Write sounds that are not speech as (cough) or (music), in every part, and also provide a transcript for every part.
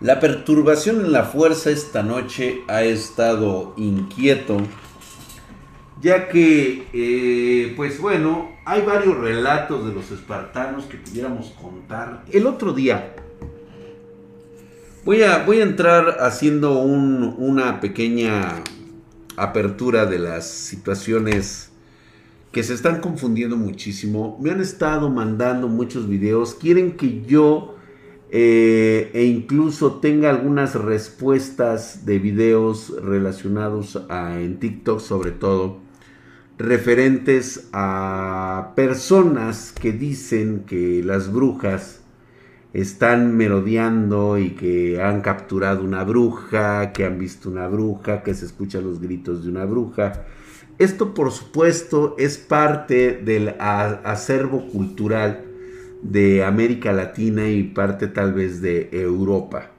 La perturbación en la fuerza esta noche ha estado inquieto, ya que, eh, pues bueno, hay varios relatos de los espartanos que pudiéramos contar. El otro día, voy a, voy a entrar haciendo una pequeña apertura de las situaciones que se están confundiendo muchísimo. Me han estado mandando muchos videos, quieren que yo eh, e incluso tenga algunas respuestas de videos relacionados a, en TikTok sobre todo, referentes a personas que dicen que las brujas están merodeando y que han capturado una bruja, que han visto una bruja, que se escuchan los gritos de una bruja. Esto por supuesto es parte del acervo cultural de América Latina y parte tal vez de Europa.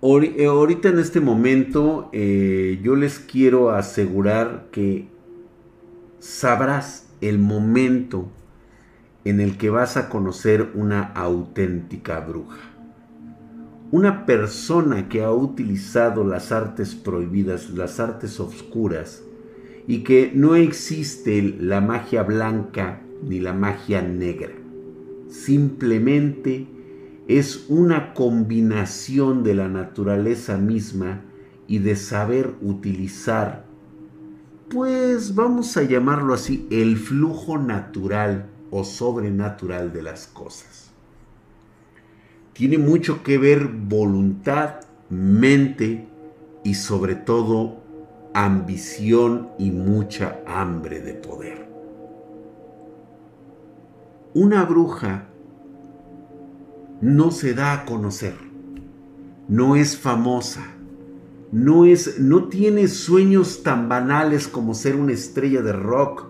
Eh, ahorita en este momento eh, yo les quiero asegurar que sabrás el momento en el que vas a conocer una auténtica bruja. Una persona que ha utilizado las artes prohibidas, las artes oscuras, y que no existe la magia blanca ni la magia negra. Simplemente es una combinación de la naturaleza misma y de saber utilizar, pues vamos a llamarlo así, el flujo natural o sobrenatural de las cosas. Tiene mucho que ver voluntad, mente y sobre todo ambición y mucha hambre de poder. Una bruja no se da a conocer, no es famosa, no es no tiene sueños tan banales como ser una estrella de rock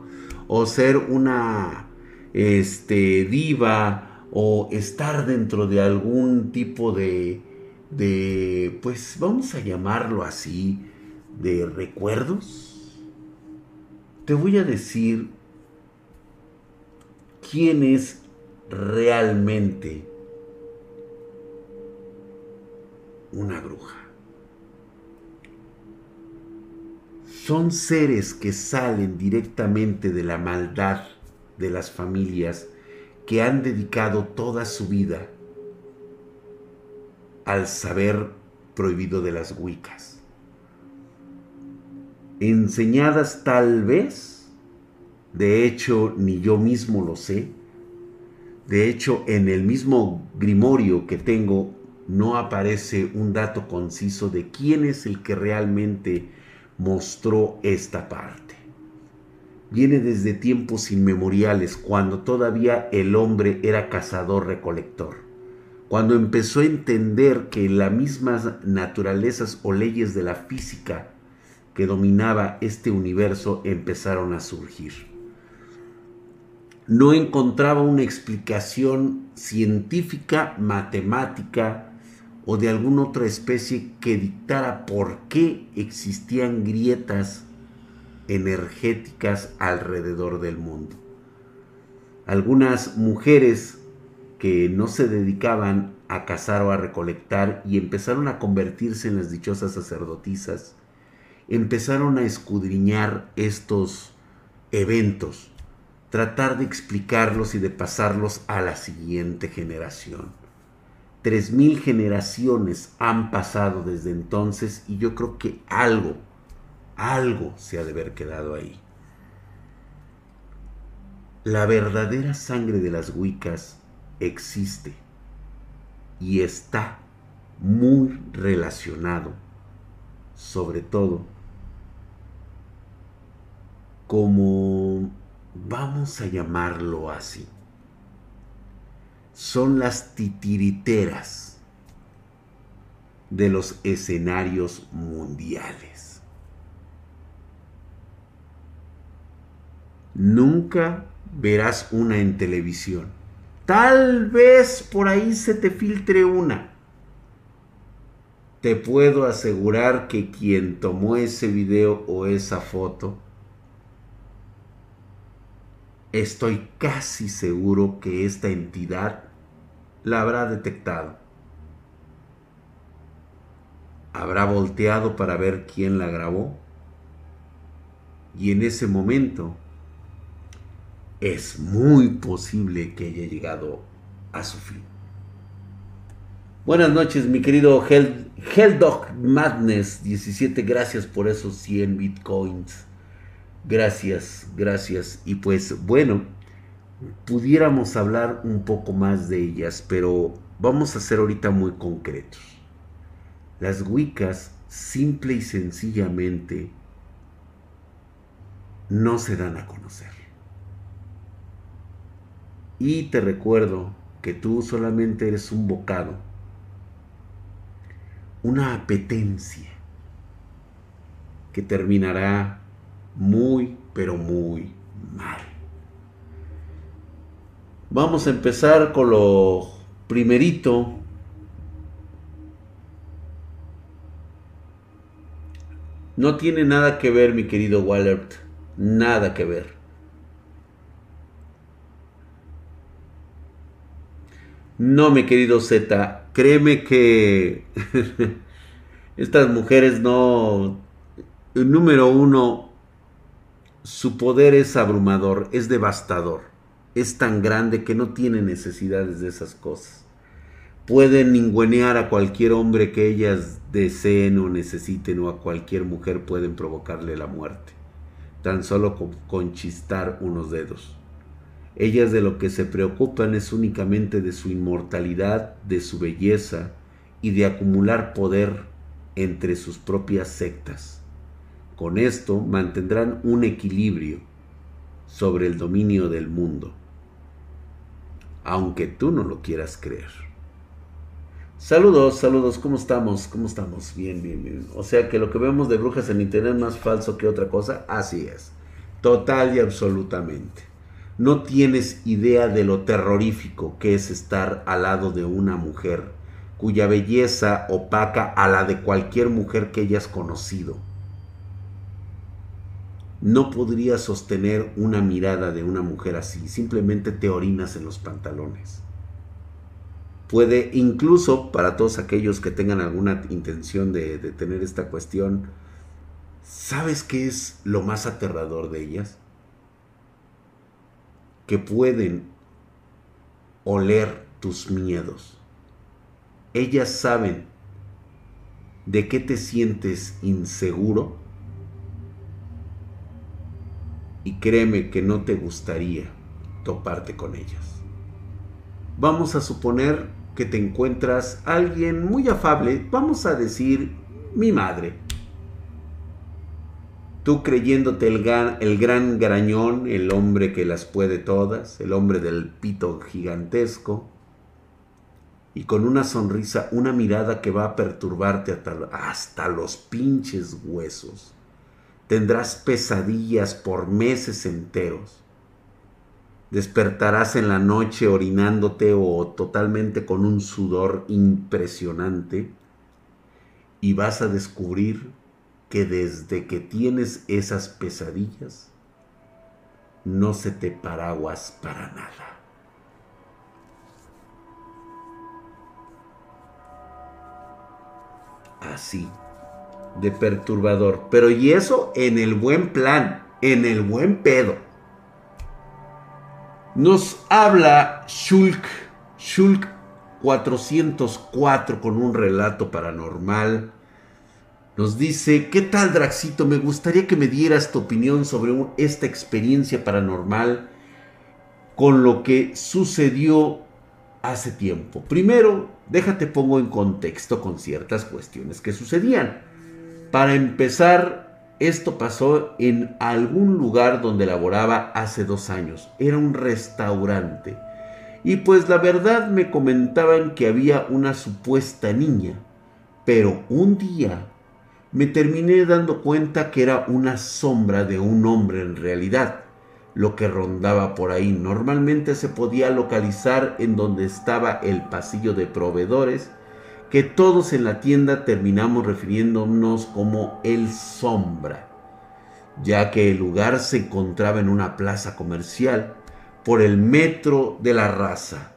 o ser una este diva o estar dentro de algún tipo de de pues vamos a llamarlo así de recuerdos. Te voy a decir quién es realmente una bruja. Son seres que salen directamente de la maldad de las familias que han dedicado toda su vida al saber prohibido de las Wiccas. Enseñadas tal vez de hecho, ni yo mismo lo sé. De hecho, en el mismo grimorio que tengo no aparece un dato conciso de quién es el que realmente mostró esta parte. Viene desde tiempos inmemoriales, cuando todavía el hombre era cazador-recolector, cuando empezó a entender que las mismas naturalezas o leyes de la física que dominaba este universo empezaron a surgir no encontraba una explicación científica, matemática o de alguna otra especie que dictara por qué existían grietas energéticas alrededor del mundo. Algunas mujeres que no se dedicaban a cazar o a recolectar y empezaron a convertirse en las dichosas sacerdotisas, empezaron a escudriñar estos eventos tratar de explicarlos y de pasarlos a la siguiente generación. Tres mil generaciones han pasado desde entonces y yo creo que algo, algo se ha de haber quedado ahí. La verdadera sangre de las Wiccas existe y está muy relacionado, sobre todo, como vamos a llamarlo así, son las titiriteras de los escenarios mundiales. Nunca verás una en televisión. Tal vez por ahí se te filtre una. Te puedo asegurar que quien tomó ese video o esa foto estoy casi seguro que esta entidad la habrá detectado habrá volteado para ver quién la grabó. Y en ese momento es muy posible que haya llegado a su fin. Buenas noches, mi querido Hell, Helldog Madness 17. Gracias por esos 100 bitcoins. Gracias, gracias. Y pues bueno, pudiéramos hablar un poco más de ellas, pero vamos a ser ahorita muy concretos. Las Wiccas simple y sencillamente no se dan a conocer. Y te recuerdo que tú solamente eres un bocado, una apetencia que terminará muy, pero muy mal. Vamos a empezar con lo primerito. No tiene nada que ver, mi querido Wallert. Nada que ver. No, mi querido Z. Créeme que (laughs) estas mujeres no... Número uno, su poder es abrumador, es devastador. Es tan grande que no tiene necesidades de esas cosas. Pueden ningunear a cualquier hombre que ellas deseen o necesiten o a cualquier mujer pueden provocarle la muerte tan solo con, chistar unos dedos. Ellas de lo que se preocupan es únicamente de su inmortalidad, de su belleza y de acumular poder entre sus propias sectas. Con esto mantendrán un equilibrio sobre el dominio del mundo, aunque tú no lo quieras creer. Saludos, saludos, ¿cómo estamos? ¿Cómo estamos? Bien, bien, bien. O sea que lo que vemos de brujas en internet es más falso que otra cosa. Así es. Total y absolutamente. No tienes idea de lo terrorífico que es estar al lado de una mujer cuya belleza opaca a la de cualquier mujer que hayas conocido. No podrías sostener una mirada de una mujer así, simplemente te orinas en los pantalones puede incluso para todos aquellos que tengan alguna intención de, tener esta cuestión, ¿sabes qué es lo más aterrador de ellas? Que pueden oler tus miedos. Ellas saben de qué te sientes inseguro y créeme que no te gustaría toparte con ellas. Vamos a suponer que te encuentras alguien muy afable, vamos a decir mi madre. Tú creyéndote el gran, el gran garañón, el hombre que las puede todas, el hombre del pito gigantesco, y con una sonrisa, una mirada que va a perturbarte hasta los pinches huesos. Tendrás pesadillas por meses enteros despertarás en la noche orinándote o totalmente con un sudor impresionante y vas a descubrir que desde que tienes esas pesadillas no se te paraguas para nada. Así, de perturbador. Pero y eso en el buen plan, en el buen pedo. Nos habla Shulk, Shulk 404 con un relato paranormal. Nos dice, ¿qué tal Draxito? Me gustaría que me dieras tu opinión sobre esta experiencia paranormal con lo que sucedió hace tiempo. Primero, déjate pongo en contexto con ciertas cuestiones que sucedían. Para empezar, esto pasó en algún lugar donde laboraba hace dos años. Era un restaurante. Y pues la verdad me comentaban que había una supuesta niña. Pero un día me terminé dando cuenta que era una sombra de un hombre en realidad. Lo que rondaba por ahí normalmente se podía localizar en donde estaba el pasillo de proveedores que todos en la tienda terminamos refiriéndonos como el sombra, ya que el lugar se encontraba en una plaza comercial por el metro de la raza.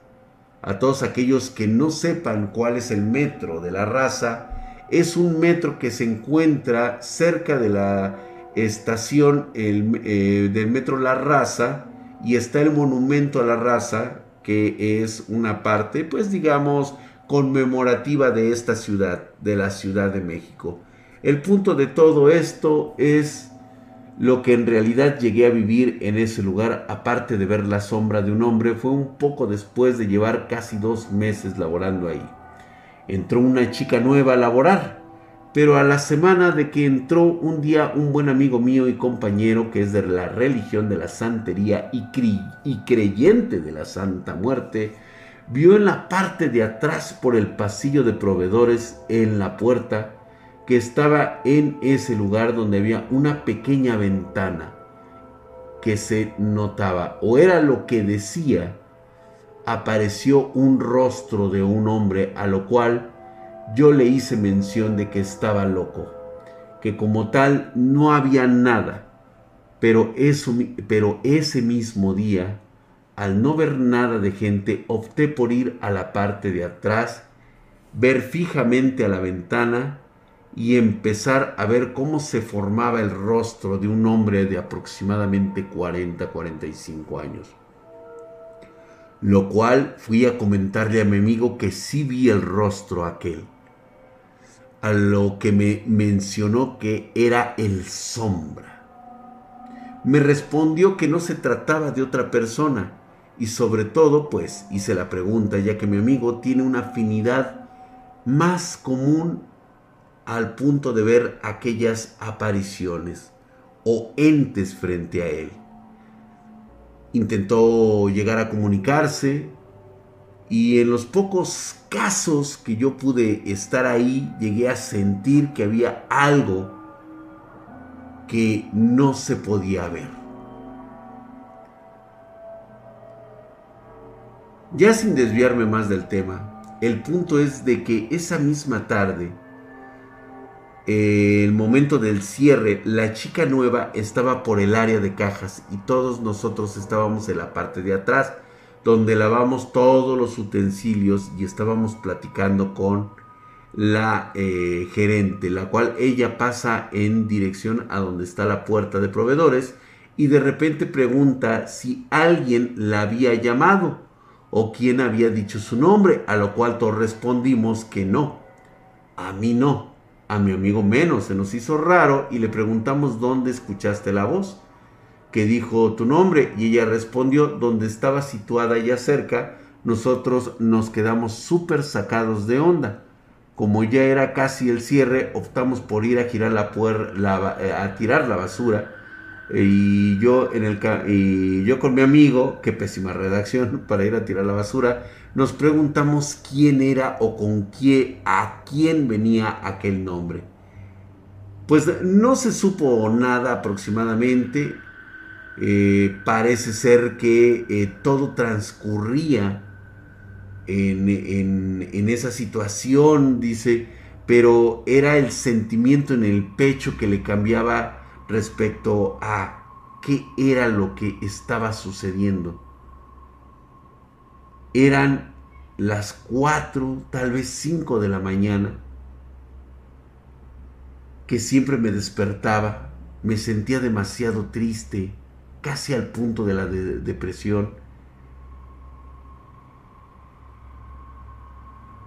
A todos aquellos que no sepan cuál es el metro de la raza, es un metro que se encuentra cerca de la estación eh, del metro La Raza y está el monumento a la raza que es una parte pues digamos conmemorativa de esta ciudad, de la Ciudad de México. El punto de todo esto es lo que en realidad llegué a vivir en ese lugar, aparte de ver la sombra de un hombre, fue un poco después de llevar casi dos meses laborando ahí. Entró una chica nueva a laborar, pero a la semana de que entró un día un buen amigo mío y compañero que es de la religión de la santería y, y creyente de la Santa Muerte, vio en la parte de atrás por el pasillo de proveedores en la puerta que estaba en ese lugar donde había una pequeña ventana que se notaba, o era lo que decía, apareció un rostro de un hombre a lo cual yo le hice mención de que estaba loco, que como tal no había nada, pero, eso, pero ese mismo día, al no ver nada de gente, opté por ir a la parte de atrás, ver fijamente a la ventana y empezar a ver cómo se formaba el rostro de un hombre de aproximadamente 40-45 años. Lo cual fui a comentarle a mi amigo que sí vi el rostro aquel. A lo que me mencionó que era el sombra. Me respondió que no se trataba de otra persona y sobre todo pues hice la pregunta ya que mi amigo tiene una afinidad más común al punto de ver aquellas apariciones o entes frente a él. Intentó llegar a comunicarse y en los pocos casos que yo pude estar ahí llegué a sentir que había algo que no se podía ver. Ya sin desviarme más del tema, el punto es de que esa misma tarde el momento del cierre, la chica nueva estaba por el área de cajas y todos nosotros estábamos en la parte de atrás, donde lavamos todos los utensilios y estábamos platicando con la eh, gerente, la cual ella pasa en dirección a donde está la puerta de proveedores y de repente pregunta si alguien la había llamado o quién había dicho su nombre, a lo cual todos respondimos que no, a mí no a mi amigo menos. Se nos hizo raro y le preguntamos dónde escuchaste la voz, que dijo tu nombre y ella respondió donde estaba situada ella cerca. Nosotros nos quedamos súper sacados de onda. Como ya era casi el cierre, optamos por ir a eh, a tirar la basura. Y yo, en el, y yo con mi amigo, qué pésima redacción (laughs) para ir a tirar la basura, nos preguntamos quién era o con quién, a quién venía aquel nombre. Pues no se supo nada aproximadamente. Eh, parece ser que eh, todo transcurría en, en esa situación, dice, pero era el sentimiento en el pecho que le cambiaba respecto a qué era lo que estaba sucediendo eran las 4, tal vez 5 de la mañana, que siempre me despertaba, me sentía demasiado triste, casi al punto de la depresión.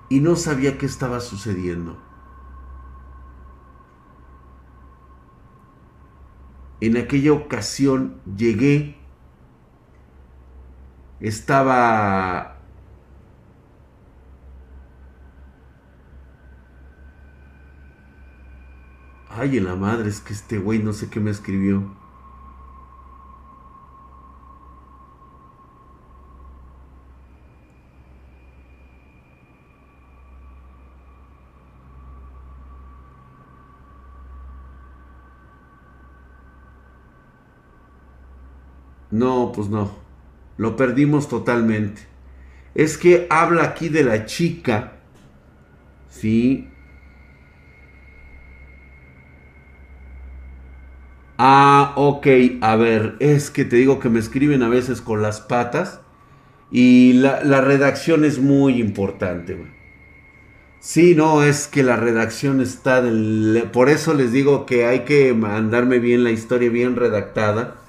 Y no sabía qué estaba sucediendo. En aquella ocasión llegué, estaba Ay, en la madre, es que este güey no sé qué me escribió. No, pues no. Lo perdimos totalmente. Es que habla aquí de la chica. Sí, Ah, ok, a ver, es que te digo que me escriben a veces con las patas y la, redacción es muy importante. Sí, no, es que la redacción está del... Por eso les digo que hay que mandarme bien la historia bien redactada.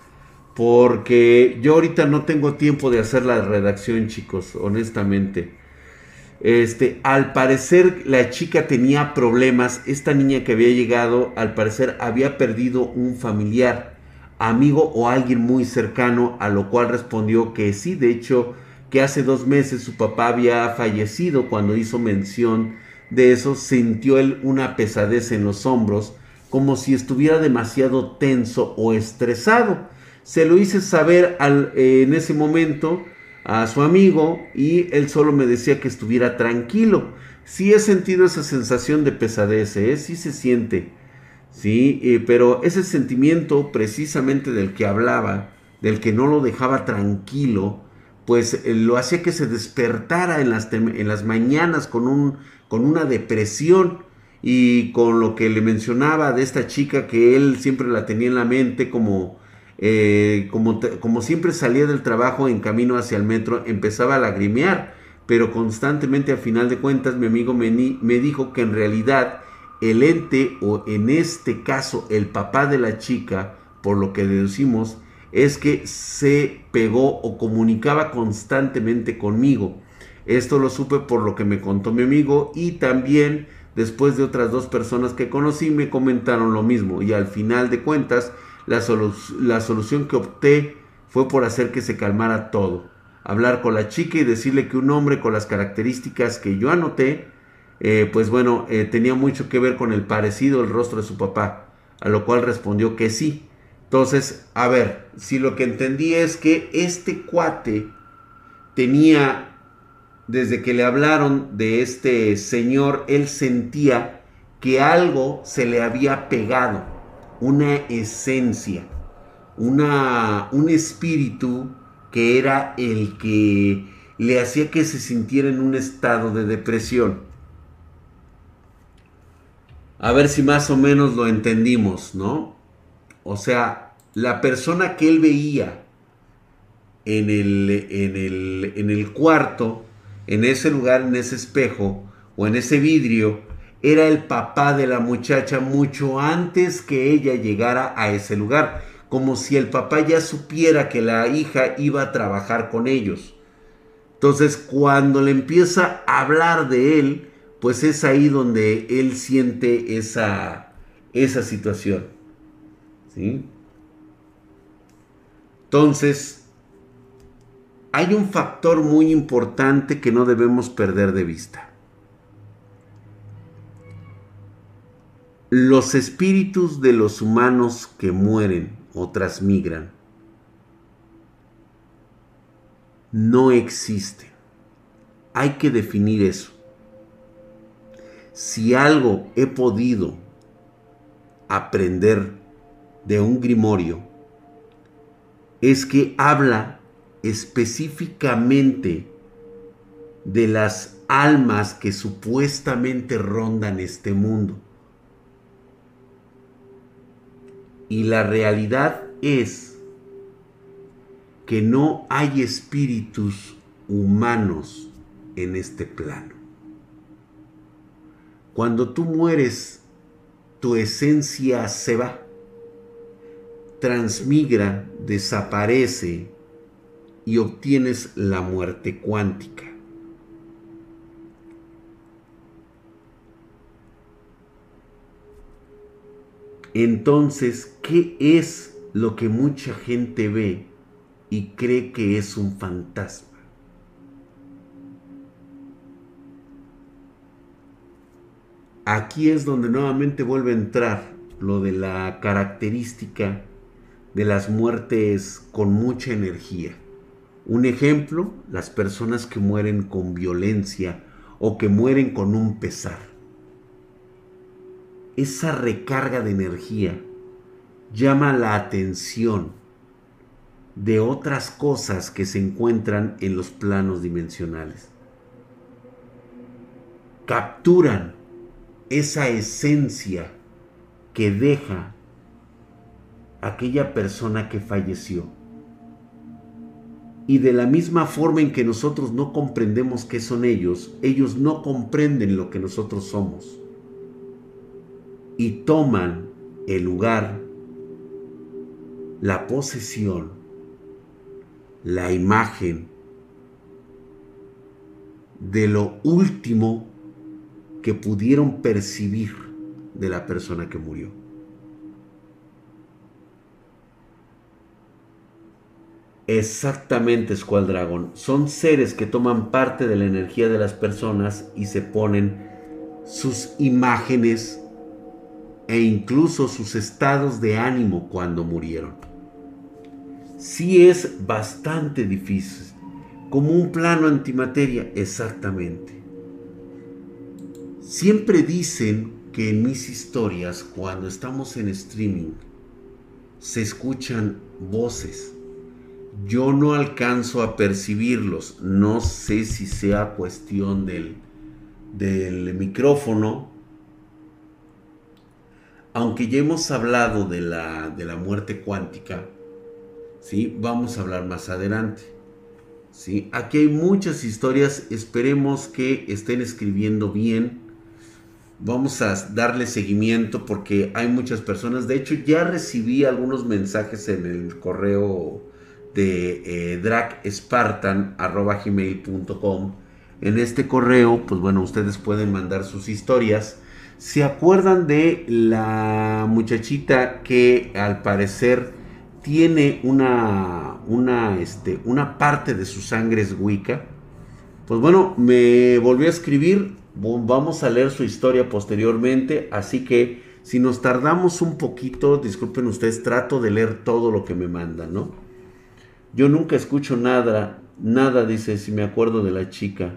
Porque yo ahorita no tengo tiempo de hacer la redacción, chicos, honestamente. Este, al parecer la chica tenía problemas. Esta niña que había llegado, al parecer había perdido un familiar, amigo o alguien muy cercano, a lo cual respondió que sí, de hecho, que hace dos meses su papá había fallecido cuando hizo mención de eso sintió él una pesadez en los hombros, como si estuviera demasiado tenso o estresado. Se lo hice saber al, eh, en ese momento a su amigo y él solo me decía que estuviera tranquilo. Sí he sentido esa sensación de pesadez, ¿eh? sí se siente. Sí, eh, pero ese sentimiento precisamente del que hablaba, del que no lo dejaba tranquilo, pues eh, lo hacía que se despertara en las, en las mañanas con un con una depresión y con lo que le mencionaba de esta chica que él siempre la tenía en la mente como, eh, como, como siempre salía del trabajo en camino hacia el metro, empezaba a lagrimear, pero constantemente a final de cuentas mi amigo me, me dijo que en realidad el ente o en este caso el papá de la chica, por lo que deducimos, es que se pegó o comunicaba constantemente conmigo. Esto lo supe por lo que me contó mi amigo y también después de otras dos personas que conocí me comentaron lo mismo y al final de cuentas la, la solución que opté fue por hacer que se calmara todo. Hablar con la chica y decirle que un hombre con las características que yo anoté, eh, pues bueno, eh, tenía mucho que ver con el parecido del rostro de su papá, a lo cual respondió que sí. Entonces, a ver, si lo que entendí es que este cuate tenía desde que le hablaron de este señor, él sentía que algo se le había pegado, una esencia, una, un espíritu que era el que le hacía que se sintiera en un estado de depresión. A ver si más o menos lo entendimos, ¿no? O sea, la persona que él veía en el, en el, en el cuarto, en ese lugar, en ese espejo o en ese vidrio, era el papá de la muchacha mucho antes que ella llegara a ese lugar, como si el papá ya supiera que la hija iba a trabajar con ellos. Entonces, cuando le empieza a hablar de él, pues es ahí donde él siente esa, esa situación. ¿Sí? Entonces, hay un factor muy importante que no debemos perder de vista. Los espíritus de los humanos que mueren o transmigran no existen. Hay que definir eso. Si algo he podido aprender de un grimorio, es que habla específicamente de las almas que supuestamente rondan este mundo. Y la realidad es que no hay espíritus humanos en este plano. Cuando tú mueres, tu esencia se va, transmigra, desaparece, y obtienes la muerte cuántica. Entonces, ¿qué es lo que mucha gente ve y cree que es un fantasma? Aquí es donde nuevamente vuelve a entrar lo de la característica de las muertes con mucha energía. Un ejemplo, las personas que mueren con violencia o que mueren con un pesar. Esa recarga de energía llama la atención de otras cosas que se encuentran en los planos dimensionales. Capturan esa esencia que deja aquella persona que falleció Y de la misma forma en que nosotros no comprendemos qué son ellos, ellos no comprenden lo que nosotros somos. Y toman el lugar, la posesión, la imagen de lo último que pudieron percibir de la persona que murió. Exactamente, Squall Dragon. Son seres que toman parte de la energía de las personas y se ponen sus imágenes e incluso sus estados de ánimo cuando murieron. Sí es bastante difícil. Como un plano antimateria, exactamente. Siempre dicen que en mis historias, cuando estamos en streaming, se escuchan voces. Yo no alcanzo a percibirlos. No sé si sea cuestión del, del micrófono. Aunque ya hemos hablado de la, de la muerte cuántica, ¿sí? vamos a hablar más adelante. ¿sí? Aquí hay muchas historias. Esperemos que estén escribiendo bien Vamos a darle seguimiento porque hay muchas personas. De hecho, ya recibí algunos mensajes en el correo de eh. En este correo, pues bueno, ustedes pueden mandar sus historias. ¿Se acuerdan de la muchachita que al parecer tiene una, una, este, una parte de su sangre es Wicca? Pues bueno, me volvió a escribir Vamos a leer su historia posteriormente, así que si nos tardamos un poquito, disculpen ustedes, trato de leer todo lo que me mandan, ¿no? Yo nunca escucho nada, nada, dice, si me acuerdo de la chica.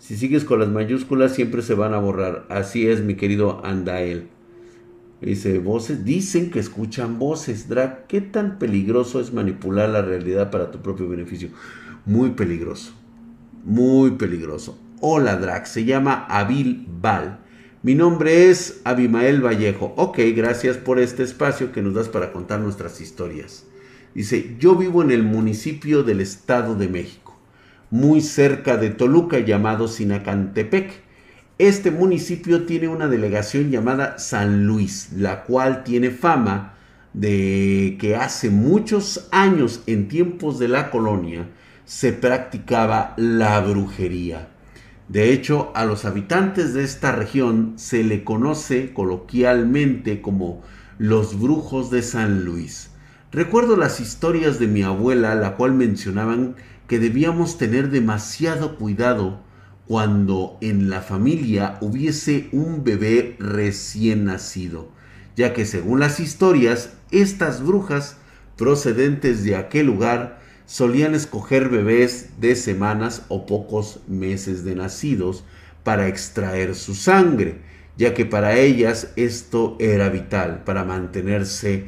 Si sigues con las mayúsculas, siempre se van a borrar. Así es, mi querido Andael. Dice, voces, dicen que escuchan voces. Drag, ¿qué tan peligroso es manipular la realidad para tu propio beneficio? Muy peligroso. Muy peligroso. Hola Drag, se llama Abil Val. Mi nombre es Abimael Vallejo. Ok, gracias por este espacio que nos das para contar nuestras historias. Dice, yo vivo en el municipio del Estado de México, muy cerca de Toluca llamado Sinacantepec. Este municipio tiene una delegación llamada San Luis, la cual tiene fama de que hace muchos años, en tiempos de la colonia, se practicaba la brujería. De hecho, a los habitantes de esta región se le conoce coloquialmente como los brujos de San Luis. Recuerdo las historias de mi abuela, la cual mencionaban que debíamos tener demasiado cuidado cuando en la familia hubiese un bebé recién nacido, ya que según las historias, estas brujas procedentes de aquel lugar solían escoger bebés de semanas o pocos meses de nacidos para extraer su sangre, ya que para ellas esto era vital para mantenerse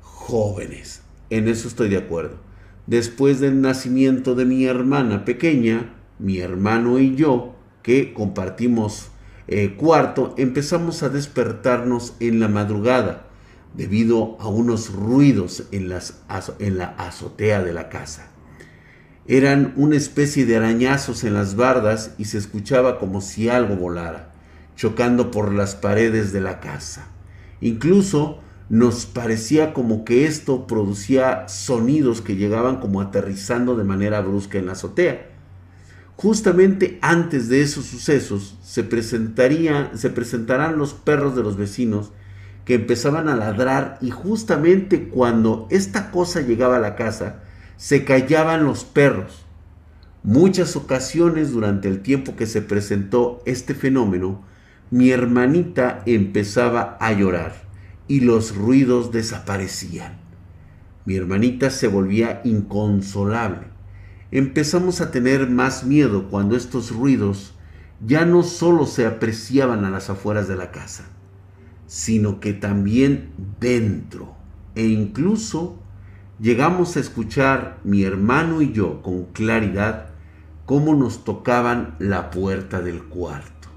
jóvenes. En eso estoy de acuerdo. Después del nacimiento de mi hermana pequeña, mi hermano y yo, que compartimos eh, cuarto, empezamos a despertarnos en la madrugada debido a unos ruidos en, las, en la azotea de la casa. Eran una especie de arañazos en las bardas y se escuchaba como si algo volara, chocando por las paredes de la casa. Incluso nos parecía como que esto producía sonidos que llegaban como aterrizando de manera brusca en la azotea. Justamente antes de esos sucesos se, presentaría, se presentarán los perros de los vecinos que empezaban a ladrar y justamente cuando esta cosa llegaba a la casa, se callaban los perros. Muchas ocasiones durante el tiempo que se presentó este fenómeno, mi hermanita empezaba a llorar y los ruidos desaparecían. Mi hermanita se volvía inconsolable. Empezamos a tener más miedo cuando estos ruidos ya no solo se apreciaban a las afueras de la casa, sino que también dentro e incluso llegamos a escuchar mi hermano y yo con claridad cómo nos tocaban la puerta del cuarto.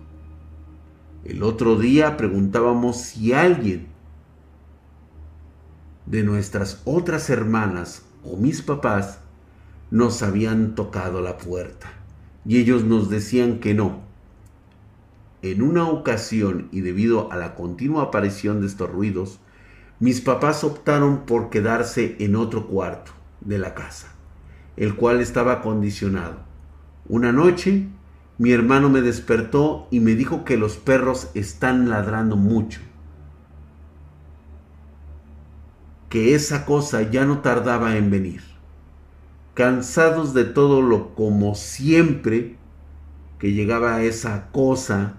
El otro día preguntábamos si alguien de nuestras otras hermanas o mis papás nos habían tocado la puerta y ellos nos decían que no. En una ocasión y debido a la continua aparición de estos ruidos, mis papás optaron por quedarse en otro cuarto de la casa, el cual estaba acondicionado. Una noche, mi hermano me despertó y me dijo que los perros están ladrando mucho. Que esa cosa ya no tardaba en venir. Cansados de todo lo como siempre que llegaba esa cosa,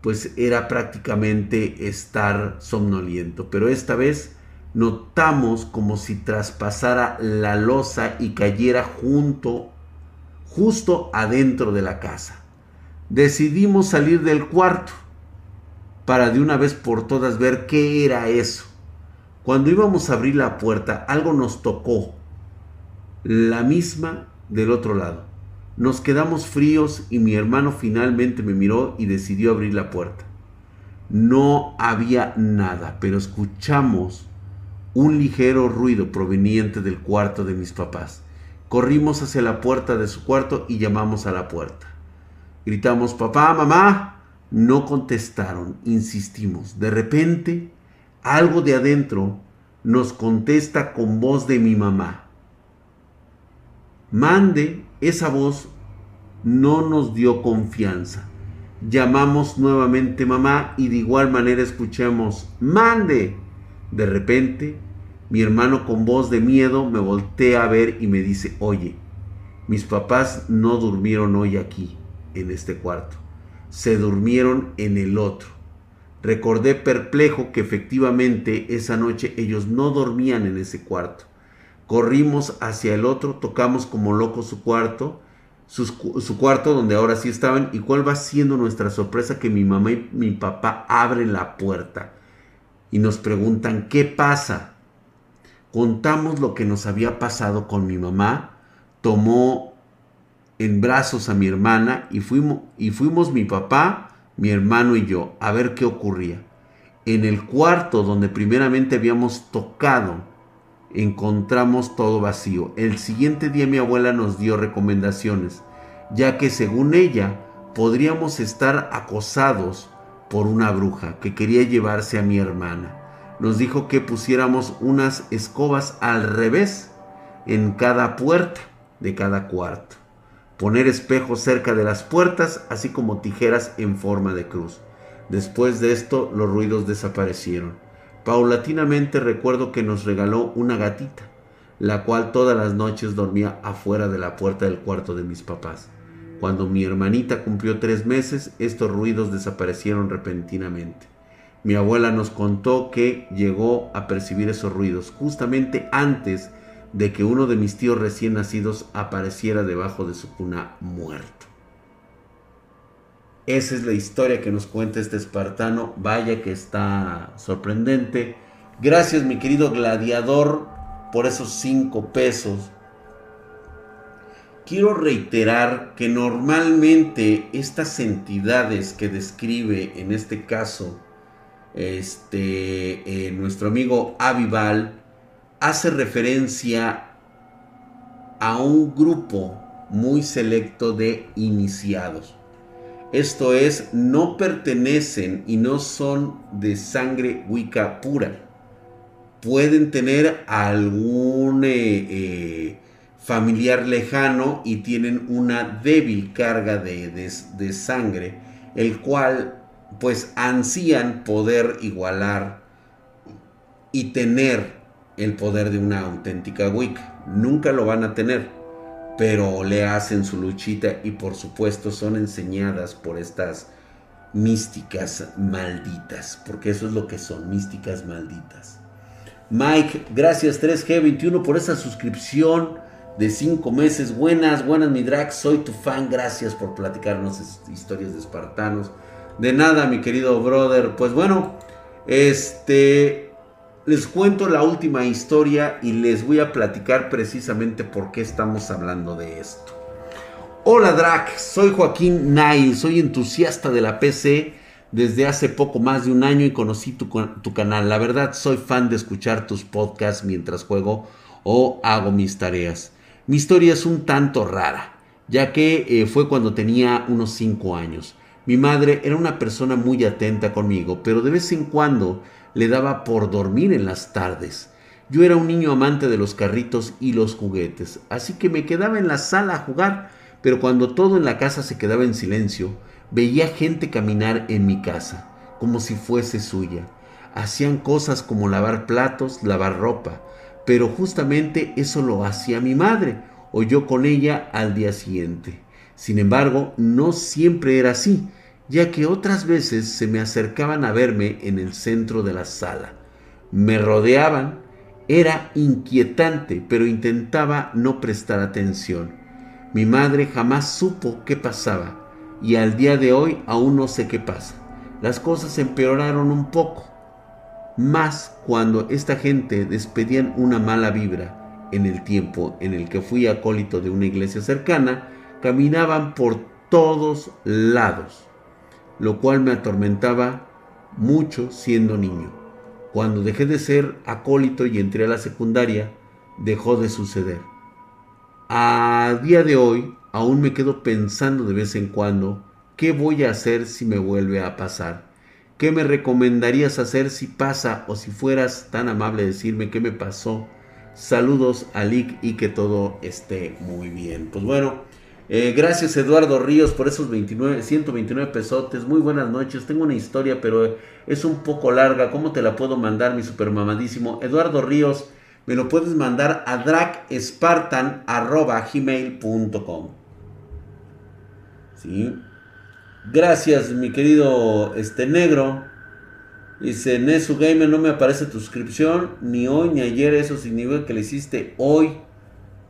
pues era prácticamente estar somnoliento. Pero esta vez notamos como si traspasara la losa y cayera junto justo adentro de la casa. Decidimos salir del cuarto para de una vez por todas ver qué era eso. Cuando íbamos a abrir la puerta, algo nos tocó, la misma del otro lado. Nos quedamos fríos y mi hermano finalmente me miró y decidió abrir la puerta. No había nada, pero escuchamos un ligero ruido proveniente del cuarto de mis papás. Corrimos hacia la puerta de su cuarto y llamamos a la puerta. Gritamos, papá, mamá. No contestaron, insistimos. De repente, algo de adentro nos contesta con voz de mi mamá. Mande, esa voz no nos dio confianza. Llamamos nuevamente mamá y de igual manera escuchamos, mande. De repente mi hermano con voz de miedo me voltea a ver y me dice, oye, mis papás no durmieron hoy aquí, en este cuarto. Se durmieron en el otro. Recordé perplejo que efectivamente esa noche ellos no dormían en ese cuarto. Corrimos hacia el otro, tocamos como locos su cuarto, su, su, cuarto donde ahora sí estaban, y cuál va siendo nuestra sorpresa que mi mamá y mi papá abren la puerta y nos preguntan, ¿qué pasa? contamos lo que nos había pasado con mi mamá, tomó en brazos a mi hermana y fuimos, y fuimos mi papá, mi hermano y yo a ver qué ocurría. En el cuarto donde primeramente habíamos tocado, encontramos todo vacío. El siguiente día mi abuela nos dio recomendaciones, ya que según ella podríamos estar acosados por una bruja que quería llevarse a mi hermana nos dijo que pusiéramos unas escobas al revés en cada puerta de cada cuarto. Poner espejos cerca de las puertas, así como tijeras en forma de cruz. Después de esto, los ruidos desaparecieron. Paulatinamente recuerdo que nos regaló una gatita, la cual todas las noches dormía afuera de la puerta del cuarto de mis papás. Cuando mi hermanita cumplió tres meses, estos ruidos desaparecieron repentinamente. Mi abuela nos contó que llegó a percibir esos ruidos justamente antes de que uno de mis tíos recién nacidos apareciera debajo de su cuna muerto. Esa es la historia que nos cuenta este espartano. Vaya que está sorprendente. Gracias mi querido gladiador por esos cinco pesos. Quiero reiterar que normalmente estas entidades que describe en este caso este, eh, nuestro amigo Avival hace referencia a un grupo muy selecto de iniciados. Esto es, no pertenecen y no son de sangre wicca pura. Pueden tener algún eh, eh, familiar lejano y tienen una débil carga de, de sangre, el cual pues ansían poder igualar y tener el poder de una auténtica Wicca. Nunca lo van a tener, pero le hacen su luchita y por supuesto son enseñadas por estas místicas malditas, porque eso es lo que son, místicas malditas. Mike, gracias 3G21 por esa suscripción de 5 meses. Buenas, buenas mi drag, soy tu fan, gracias por platicarnos historias de espartanos. De nada, mi querido brother. Pues bueno, este les cuento la última historia y les voy a platicar precisamente por qué estamos hablando de esto. Hola Drac, soy Joaquín Nail, soy entusiasta de la PC desde hace poco más de un año y conocí tu, canal. La verdad soy fan de escuchar tus podcasts mientras juego o hago mis tareas. Mi historia es un tanto rara, ya que eh, fue cuando tenía unos 5 años. Mi madre era una persona muy atenta conmigo, pero de vez en cuando le daba por dormir en las tardes. Yo era un niño amante de los carritos y los juguetes, así que me quedaba en la sala a jugar, pero cuando todo en la casa se quedaba en silencio, veía gente caminar en mi casa, como si fuese suya. Hacían cosas como lavar platos, lavar ropa, pero justamente eso lo hacía mi madre o yo con ella al día siguiente. Sin embargo, no siempre era así, ya que otras veces se me acercaban a verme en el centro de la sala. Me rodeaban, era inquietante, pero intentaba no prestar atención. Mi madre jamás supo qué pasaba y al día de hoy aún no sé qué pasa. Las cosas empeoraron un poco, más cuando esta gente despedían una mala vibra en el tiempo en el que fui acólito de una iglesia cercana, caminaban por todos lados, lo cual me atormentaba mucho siendo niño. Cuando dejé de ser acólito y entré a la secundaria, dejó de suceder. A día de hoy, aún me quedo pensando de vez en cuando, ¿qué voy a hacer si me vuelve a pasar? ¿Qué me recomendarías hacer si pasa o si fueras tan amable de decirme qué me pasó? Saludos a Lick y que todo esté muy bien. Pues bueno, eh, gracias Eduardo Ríos por esos 29, 129 pesotes. Muy buenas noches. Tengo una historia, pero es un poco larga. ¿Cómo te la puedo mandar, mi super mamadísimo? Eduardo Ríos, me lo puedes mandar a dragspartan.gmail.com. ¿Sí? Gracias, mi querido este negro. Dice, Nesu Gamer, no me aparece tu suscripción, ni hoy ni ayer. Eso significa que le hiciste hoy.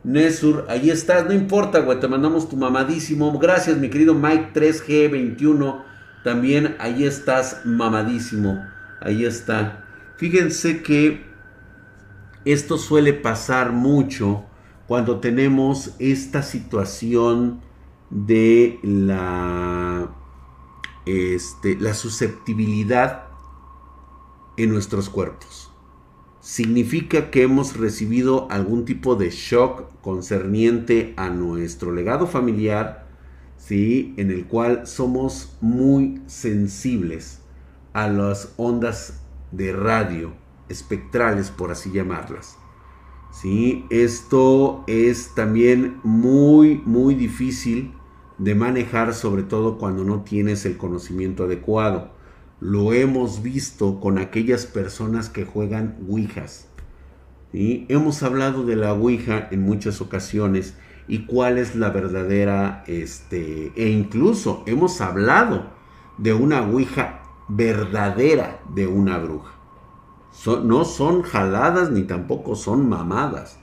Nesur, ahí estás, no importa, güey, te mandamos tu mamadísimo. Gracias, mi querido Mike 3G21. También ahí estás, mamadísimo. Ahí está. Fíjense que esto suele pasar mucho cuando tenemos esta situación de la, este, la susceptibilidad en nuestros cuerpos significa que hemos recibido algún tipo de shock concerniente a nuestro legado familiar, ¿sí? en el cual somos muy sensibles a las ondas de radio espectrales, por así llamarlas. ¿sí? Esto es también muy, muy difícil de manejar, sobre todo cuando no tienes el conocimiento adecuado. Lo hemos visto con aquellas personas que juegan Ouijas. y Hemos hablado de la Ouija en muchas ocasiones y cuál es la verdadera, este, e incluso hemos hablado de una Ouija verdadera de una bruja. no son jaladas ni tampoco son mamadas.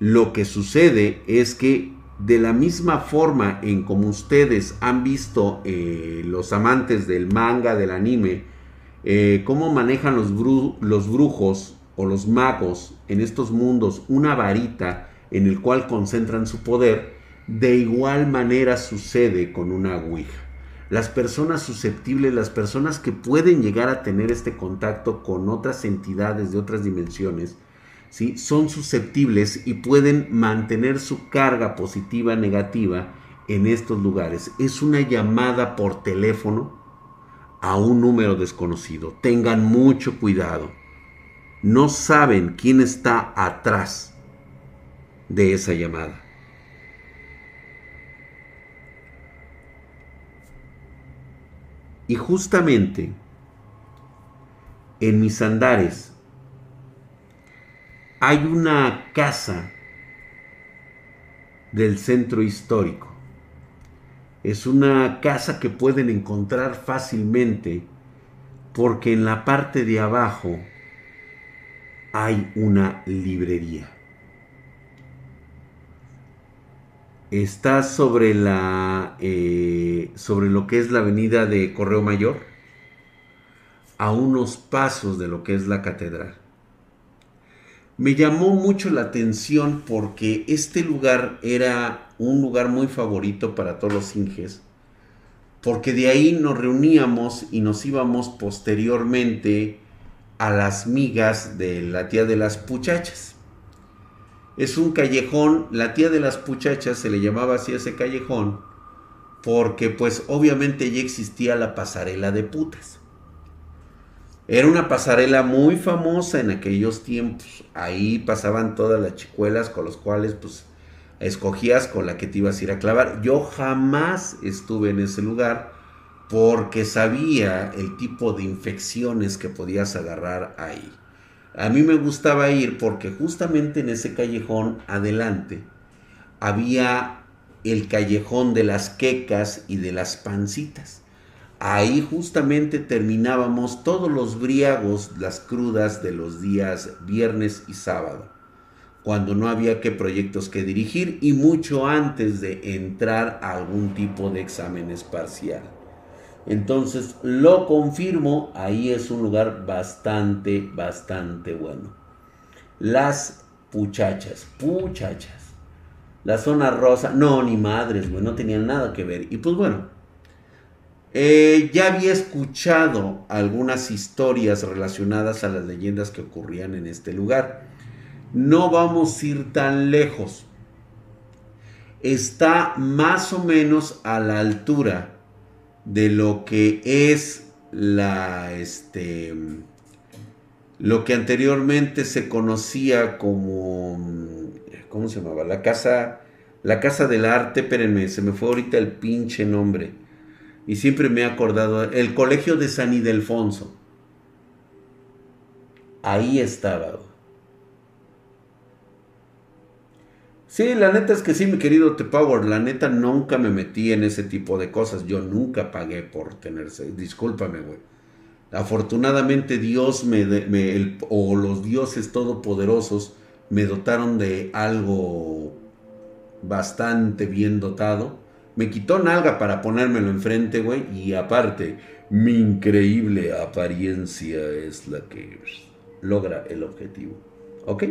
Lo que sucede es que de la misma forma en como ustedes han visto eh, los amantes del manga, del anime, eh, cómo manejan los, brujos o los magos en estos mundos una varita en el cual concentran su poder, de igual manera sucede con una Ouija. Las personas susceptibles, las personas que pueden llegar a tener este contacto con otras entidades de otras dimensiones, son susceptibles y pueden mantener su carga positiva negativa en estos lugares. Es una llamada por teléfono a un número desconocido. Tengan mucho cuidado. No saben quién está atrás de esa llamada. Y justamente en mis andares hay una casa del centro histórico. Es una casa que pueden encontrar fácilmente porque en la parte de abajo hay una librería. Está sobre la eh, sobre lo que es la avenida de Correo Mayor, a unos pasos de lo que es la catedral me llamó mucho la atención porque este lugar era un lugar muy favorito para todos los inges, porque de ahí nos reuníamos y nos íbamos posteriormente a las migas de la tía de las puchachas. Es un callejón, la tía de las puchachas se le llamaba así a ese callejón, porque pues obviamente ya existía la pasarela de putas. Era una pasarela muy famosa en aquellos tiempos. Ahí pasaban todas las chicuelas con los cuales pues escogías con la que te ibas a ir a clavar. Yo jamás estuve en ese lugar porque sabía el tipo de infecciones que podías agarrar ahí. A mí me gustaba ir porque justamente en ese callejón adelante había el callejón de las quecas y de las pancitas. Ahí justamente terminábamos todos los briagos, las crudas de los días viernes y sábado, cuando no había que proyectos que dirigir y mucho antes de entrar a algún tipo de examen parcial. Entonces lo confirmo, ahí es un lugar bastante, bastante bueno. Las puchachas, puchachas. La zona rosa, no, ni madres, güey, no tenían nada que ver. Y pues bueno, eh, ya había escuchado algunas historias relacionadas a las leyendas que ocurrían en este lugar. No vamos a ir tan lejos. Está más o menos a la altura de lo que es la este lo que anteriormente se conocía como ¿cómo se llamaba? La casa la casa del arte, espérenme, se me fue ahorita el pinche nombre y siempre me he acordado, el colegio de San Ildefonso. Ahí estaba. Sí, la neta es que sí, mi querido T-Power, la neta nunca me metí en ese tipo de cosas. Yo nunca pagué por tenerse. Discúlpame, güey. Afortunadamente Dios me o los dioses todopoderosos me dotaron de algo bastante bien dotado me quitó nalga para ponérmelo enfrente, güey. Y aparte, mi increíble apariencia es la que logra el objetivo. ¿Ok?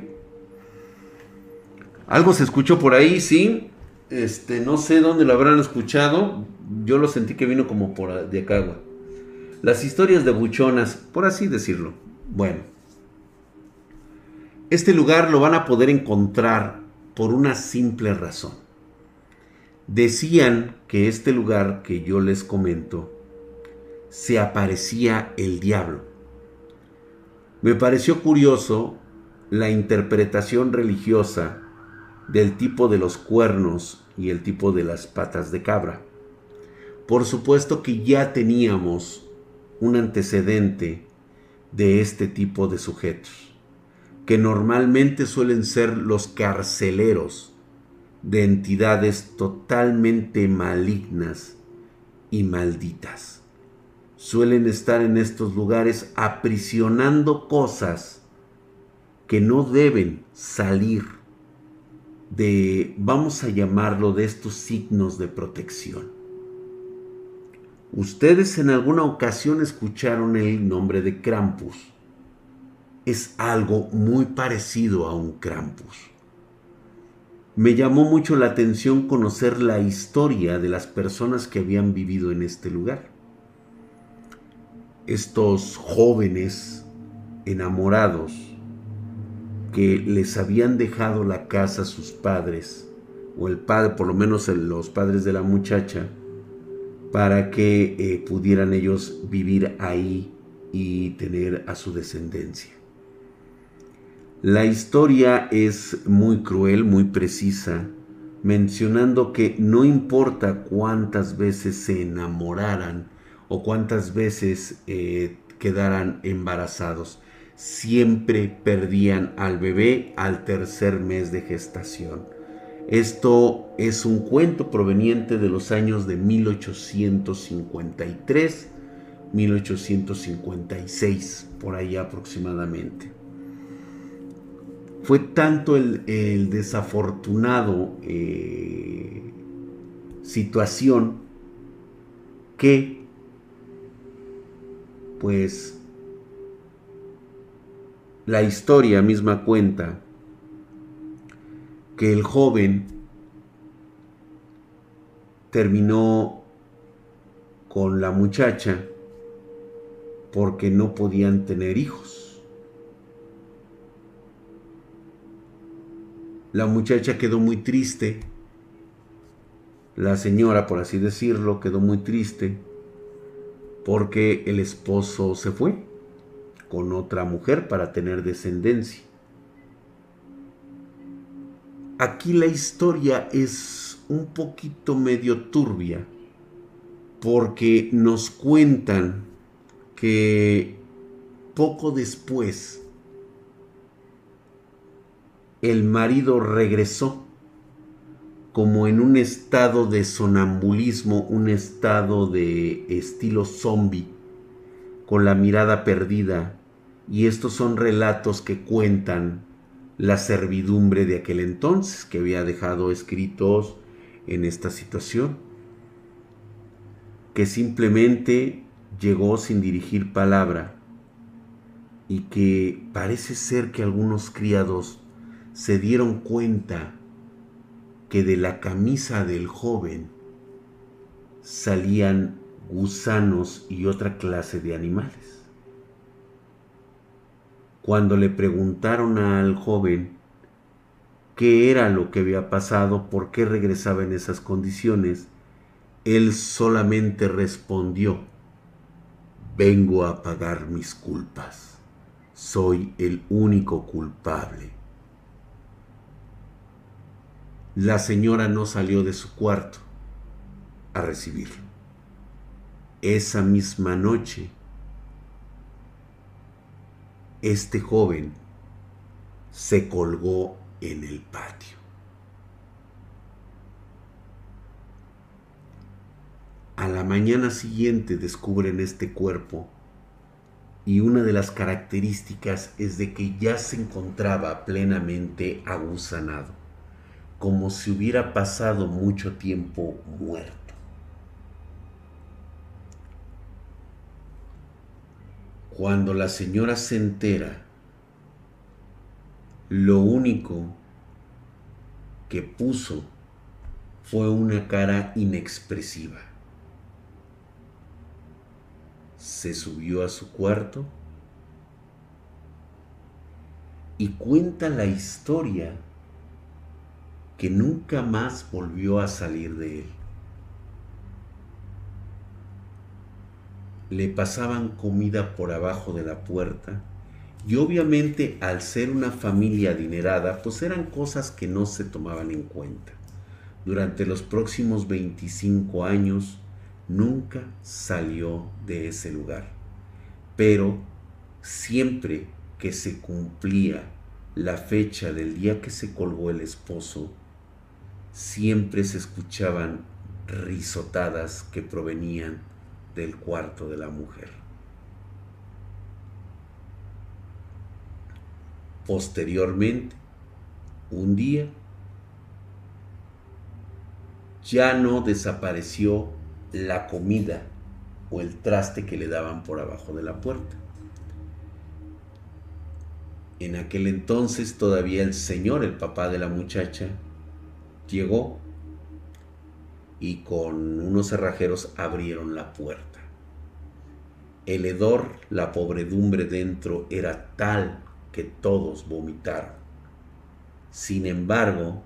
Algo se escuchó por ahí, sí. Este, no sé dónde lo habrán escuchado. Yo lo sentí que vino como por de acá, güey. Las historias de buchonas, por así decirlo. Bueno. Este lugar lo van a poder encontrar por una simple razón Decían que este lugar que yo les comento se aparecía el diablo. Me pareció curioso la interpretación religiosa del tipo de los cuernos y el tipo de las patas de cabra. Por supuesto que ya teníamos un antecedente de este tipo de sujetos, que normalmente suelen ser los carceleros de entidades totalmente malignas y malditas. Suelen estar en estos lugares aprisionando cosas que no deben salir de, vamos a llamarlo, de estos signos de protección. Ustedes en alguna ocasión escucharon el nombre de Krampus. Es algo muy parecido a un Krampus me llamó mucho la atención conocer la historia de las personas que habían vivido en este lugar. Estos jóvenes enamorados que les habían dejado la casa a sus padres, o el padre, por lo menos los padres de la muchacha, para que eh, pudieran ellos vivir ahí y tener a su descendencia. La historia es muy cruel, muy precisa, mencionando que no importa cuántas veces se enamoraran o cuántas veces eh, quedaran embarazados, siempre perdían al bebé al tercer mes de gestación. Esto es un cuento proveniente de los años de 1853, 1856, por ahí aproximadamente fue tanto el, desafortunado eh, situación que pues la historia misma cuenta que el joven terminó con la muchacha porque no podían tener hijos. La muchacha quedó muy triste. La señora, por así decirlo, quedó muy triste porque el esposo se fue con otra mujer para tener descendencia. Aquí la historia es un poquito medio turbia porque nos cuentan que poco después el marido regresó como en un estado de sonambulismo, un estado de estilo zombie, con la mirada perdida. Y estos son relatos que cuentan la servidumbre de aquel entonces, que había dejado escritos en esta situación, que simplemente llegó sin dirigir palabra y que parece ser que algunos criados se dieron cuenta que de la camisa del joven salían gusanos y otra clase de animales. Cuando le preguntaron al joven qué era lo que había pasado, por qué regresaba en esas condiciones, él solamente respondió, vengo a pagar mis culpas, soy el único culpable. La señora no salió de su cuarto a recibirlo. Esa misma noche, este joven se colgó en el patio. A la mañana siguiente descubren este cuerpo y una de las características es de que ya se encontraba plenamente agusanado como si hubiera pasado mucho tiempo muerto. Cuando la señora se entera, lo único que puso fue una cara inexpresiva. Se subió a su cuarto y cuenta la historia que nunca más volvió a salir de él. Le pasaban comida por abajo de la puerta y obviamente al ser una familia adinerada, pues eran cosas que no se tomaban en cuenta. Durante los próximos 25 años nunca salió de ese lugar. Pero siempre que se cumplía la fecha del día que se colgó el esposo, siempre se escuchaban risotadas que provenían del cuarto de la mujer. Posteriormente, un día, ya no desapareció la comida o el traste que le daban por abajo de la puerta. En aquel entonces todavía el señor, el papá de la muchacha, llegó y con unos cerrajeros abrieron la puerta. El hedor, la pobredumbre dentro era tal que todos vomitaron. Sin embargo,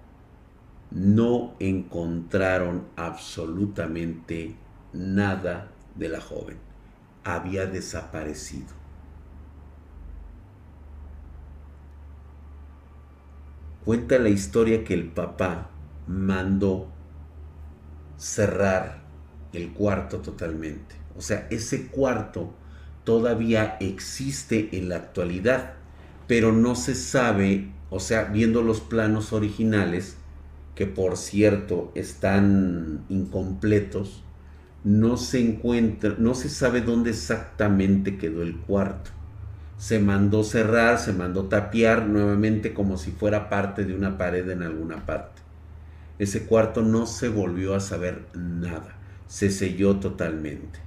no encontraron absolutamente nada de la joven. Había desaparecido. Cuenta la historia que el papá mandó cerrar el cuarto totalmente. O sea, ese cuarto todavía existe en la actualidad, pero no se sabe, o sea, viendo los planos originales, que por cierto están incompletos, no se encuentra, no se sabe dónde exactamente quedó el cuarto. Se mandó cerrar, se mandó tapiar nuevamente como si fuera parte de una pared en alguna parte. Ese cuarto no se volvió a saber nada, se selló totalmente.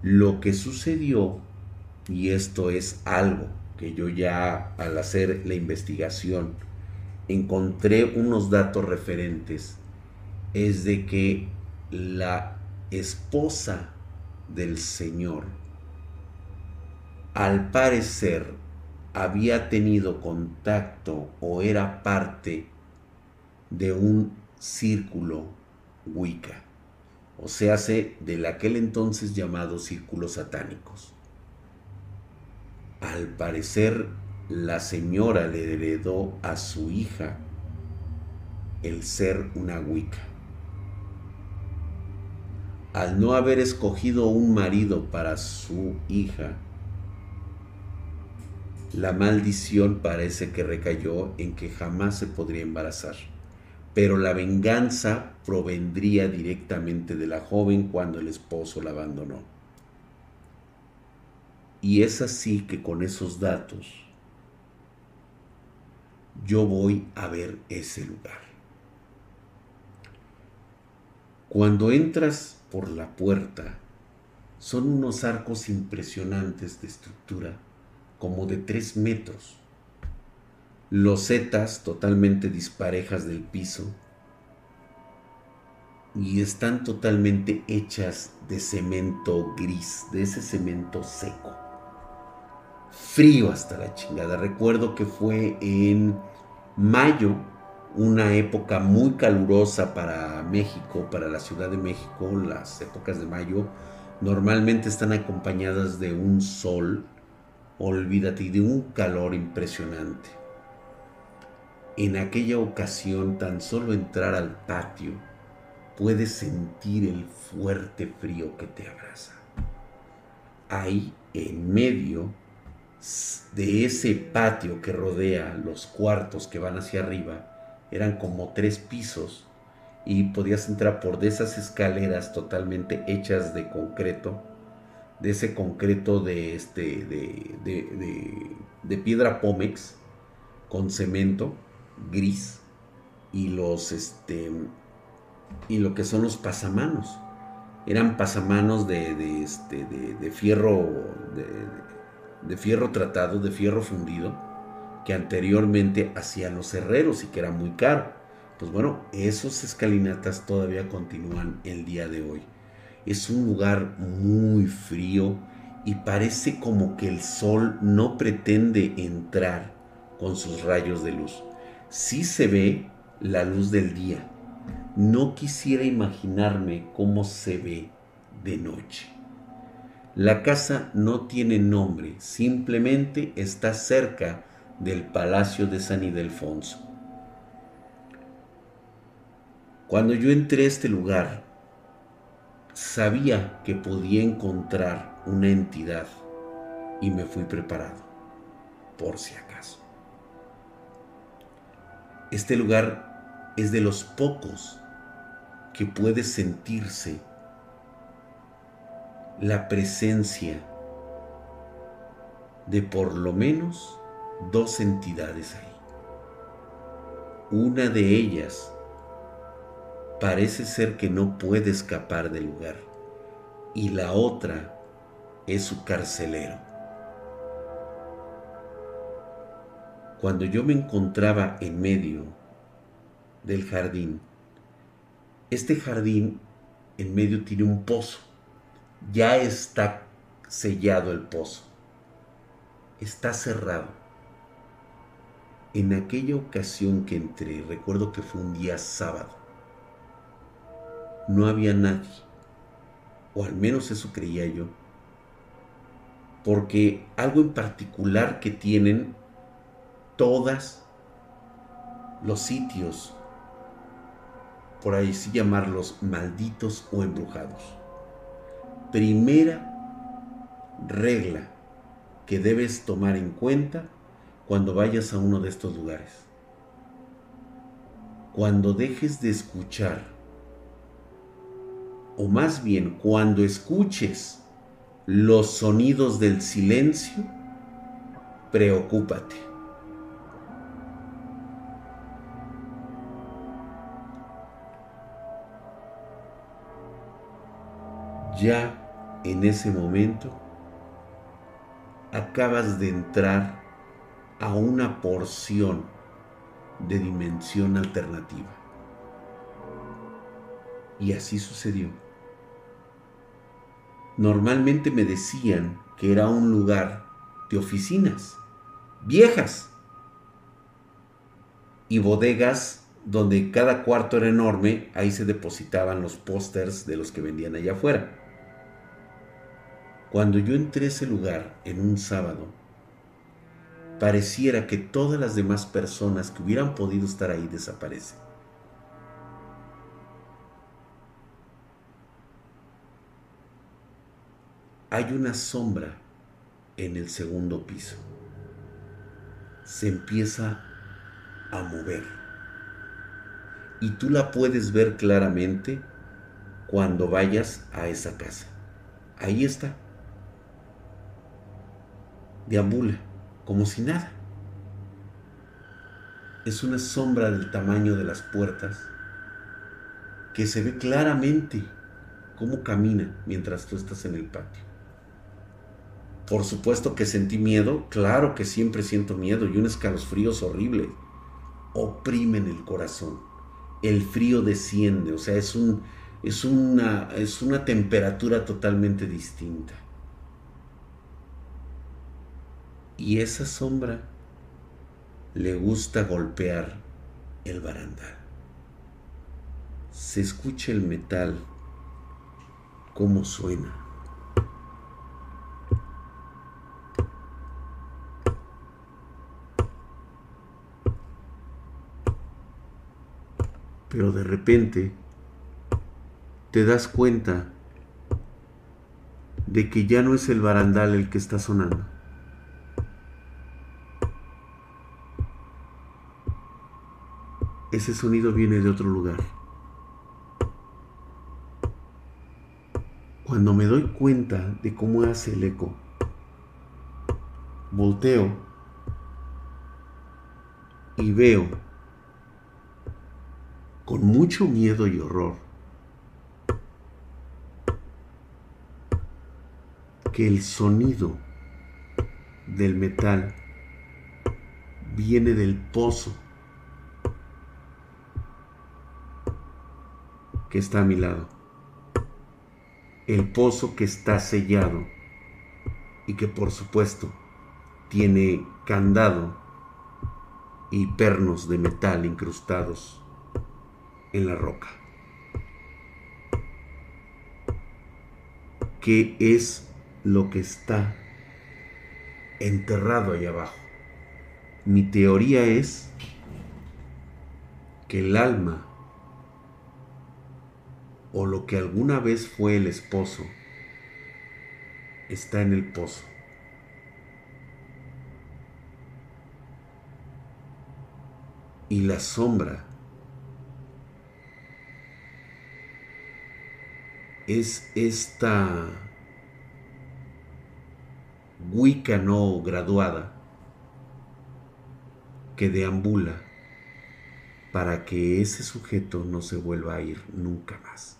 Lo que sucedió, y esto es algo que yo ya al hacer la investigación encontré unos datos referentes, es de que la esposa del Señor, al parecer, había tenido contacto o era parte de un círculo Wicca, o sea, de aquel entonces llamados círculos satánicos. Al parecer, la señora le heredó a su hija el ser una Wicca. Al no haber escogido un marido para su hija, la maldición parece que recayó en que jamás se podría embarazar. Pero la venganza provendría directamente de la joven cuando el esposo la abandonó. Y es así que con esos datos yo voy a ver ese lugar. Cuando entras por la puerta, son unos arcos impresionantes de estructura, como de tres metros. Losetas totalmente disparejas del piso y están totalmente hechas de cemento gris, de ese cemento seco. Frío hasta la chingada. Recuerdo que fue en mayo una época muy calurosa para México, para la Ciudad de México, las épocas de mayo normalmente están acompañadas de un sol, olvídate, y de un calor impresionante. En aquella ocasión, tan solo entrar al patio, puedes sentir el fuerte frío que te abraza. Ahí, en medio de ese patio que rodea los cuartos que van hacia arriba, eran como tres pisos y podías entrar por de esas escaleras totalmente hechas de concreto, de ese concreto de, este, de, piedra pómex con cemento gris y los este y lo que son los pasamanos eran pasamanos de, este, de, fierro de, fierro tratado de fierro fundido que anteriormente hacían los herreros y que era muy caro. Pues bueno, esos escalinatas todavía continúan el día de hoy. Es un lugar muy frío y parece como que el sol no pretende entrar con sus rayos de luz. Sí se ve la luz del día. No quisiera imaginarme cómo se ve de noche. La casa no tiene nombre, simplemente está cerca del palacio de San Ildefonso. Cuando yo entré a este lugar, sabía que podía encontrar una entidad y me fui preparado, por si acaso. Este lugar es de los pocos que puede sentirse la presencia de por lo menos dos entidades ahí. Una de ellas parece ser que no puede escapar del lugar y la otra es su carcelero. Cuando yo me encontraba en medio del jardín, este jardín en medio tiene un pozo. Ya está sellado el pozo. Está cerrado en aquella ocasión que entré, recuerdo que fue un día sábado, no había nadie, o al menos eso creía yo, porque algo en particular que tienen todas los sitios, por ahí sí llamarlos malditos o embrujados. Primera regla que debes tomar en cuenta cuando vayas a uno de estos lugares. Cuando dejes de escuchar, o más bien cuando escuches los sonidos del silencio, preocúpate. Ya en ese momento acabas de entrar a una porción de dimensión alternativa. Y así sucedió. Normalmente me decían que era un lugar de oficinas, viejas y bodegas donde cada cuarto era enorme, ahí se depositaban los pósters de los que vendían allá afuera. Cuando yo entré a ese lugar en un sábado, pareciera que todas las demás personas que hubieran podido estar ahí desaparecen. Hay una sombra en el segundo piso. Se empieza a mover. Y tú la puedes ver claramente cuando vayas a esa casa. Ahí está. Deambula, como si nada. Es una sombra del tamaño de las puertas que se ve claramente cómo camina mientras tú estás en el patio. Por supuesto que sentí miedo, claro que siempre siento miedo y un escalofríos horrible. Oprimen el corazón. El frío desciende, o sea, es, un, es, una, es una temperatura totalmente distinta. Y esa sombra le gusta golpear el barandal. Se escucha el metal, cómo suena. Pero de repente te das cuenta de que ya no es el barandal el que está sonando. Ese sonido viene de otro lugar. Cuando me doy cuenta de cómo hace el eco, volteo y veo con mucho miedo y horror que el sonido del metal viene del pozo que está a mi lado. El pozo que está sellado y que por supuesto tiene candado y pernos de metal incrustados en la roca. ¿Qué es lo que está enterrado ahí abajo? Mi teoría es que el alma o lo que alguna vez fue el esposo está en el pozo. Y la sombra es esta Wicca no graduada que deambula para que ese sujeto no se vuelva a ir nunca más.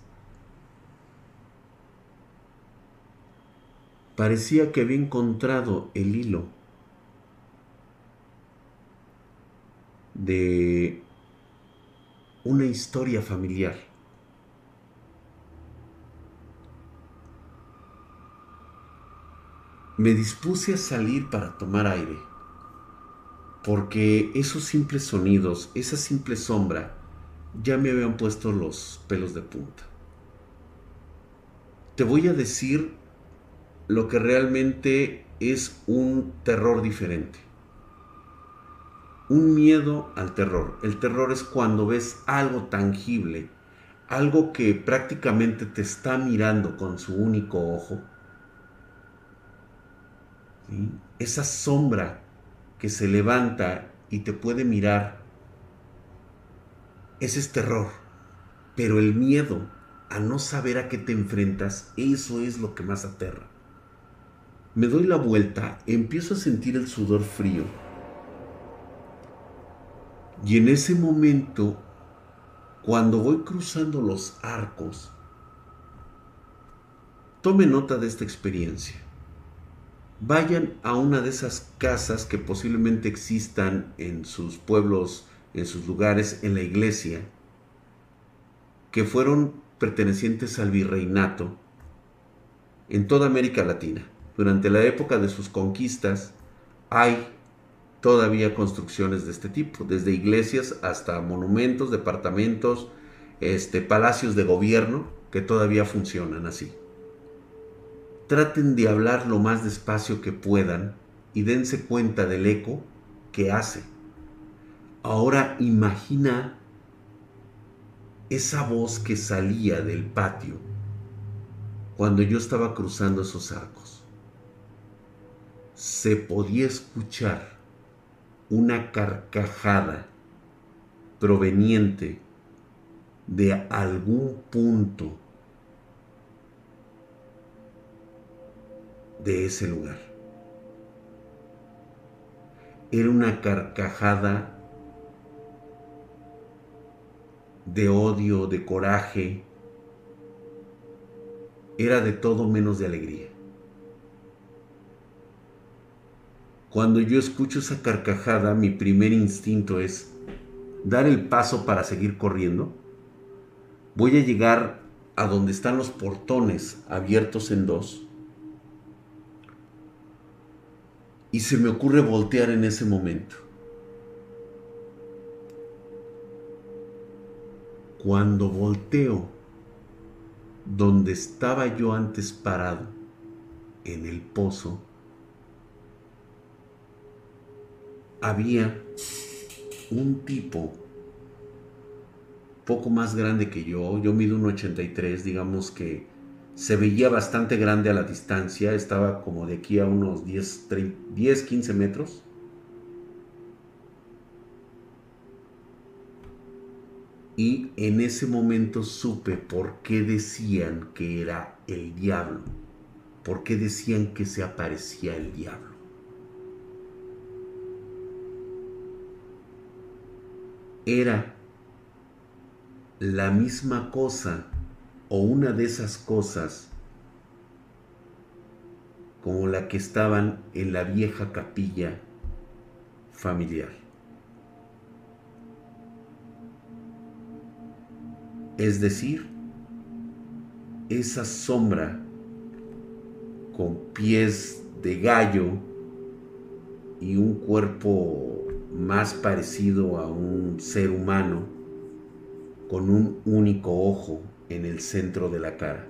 Parecía que había encontrado el hilo de una historia familiar me dispuse a salir para tomar aire, porque esos simples sonidos, esa simple sombra, ya me habían puesto los pelos de punta. Te voy a decir lo que realmente es un terror diferente. Un miedo al terror. El terror es cuando ves algo tangible, algo que prácticamente te está mirando con su único ojo esa sombra que se levanta y te puede mirar, ese es terror. Pero el miedo a no saber a qué te enfrentas, eso es lo que más aterra. Me doy la vuelta, empiezo a sentir el sudor frío. Y en ese momento, cuando voy cruzando los arcos, tome nota de esta experiencia vayan a una de esas casas que posiblemente existan en sus pueblos, en sus lugares, en la iglesia, que fueron pertenecientes al virreinato en toda América Latina. Durante la época de sus conquistas hay todavía construcciones de este tipo, desde iglesias hasta monumentos, departamentos, este, palacios de gobierno que todavía funcionan así. Traten de hablar lo más despacio que puedan y dense cuenta del eco que hace. Ahora imagina esa voz que salía del patio cuando yo estaba cruzando esos arcos. Se podía escuchar una carcajada proveniente de algún punto de ese lugar. Era una carcajada de odio, de coraje, era de todo menos de alegría. Cuando yo escucho esa carcajada, mi primer instinto es dar el paso para seguir corriendo. Voy a llegar a donde están los portones abiertos en dos. Y se me ocurre voltear en ese momento. Cuando volteo donde estaba yo antes parado, en el pozo, había un tipo poco más grande que yo, yo mido un 83, digamos que se veía bastante grande a la distancia, estaba como de aquí a unos 10, 10 15 metros. Y en ese momento supe por qué decían que era el diablo, por qué decían que se aparecía el diablo. Era la misma cosa o una de esas cosas como la que estaban en la vieja capilla familiar. Es decir, esa sombra con pies de gallo y un cuerpo más parecido a un ser humano con un único ojo en el centro de la cara.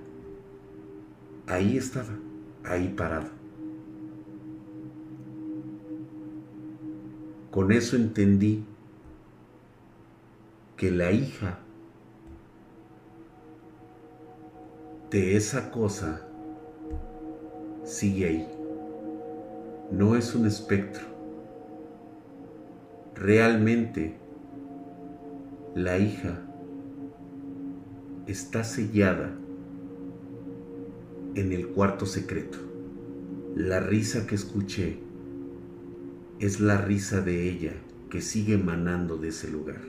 Ahí estaba, ahí parado. Con eso entendí que la hija de esa cosa sigue ahí. No es un espectro realmente la hija está sellada en el cuarto secreto. La risa que escuché es la risa de ella que sigue emanando de ese lugar.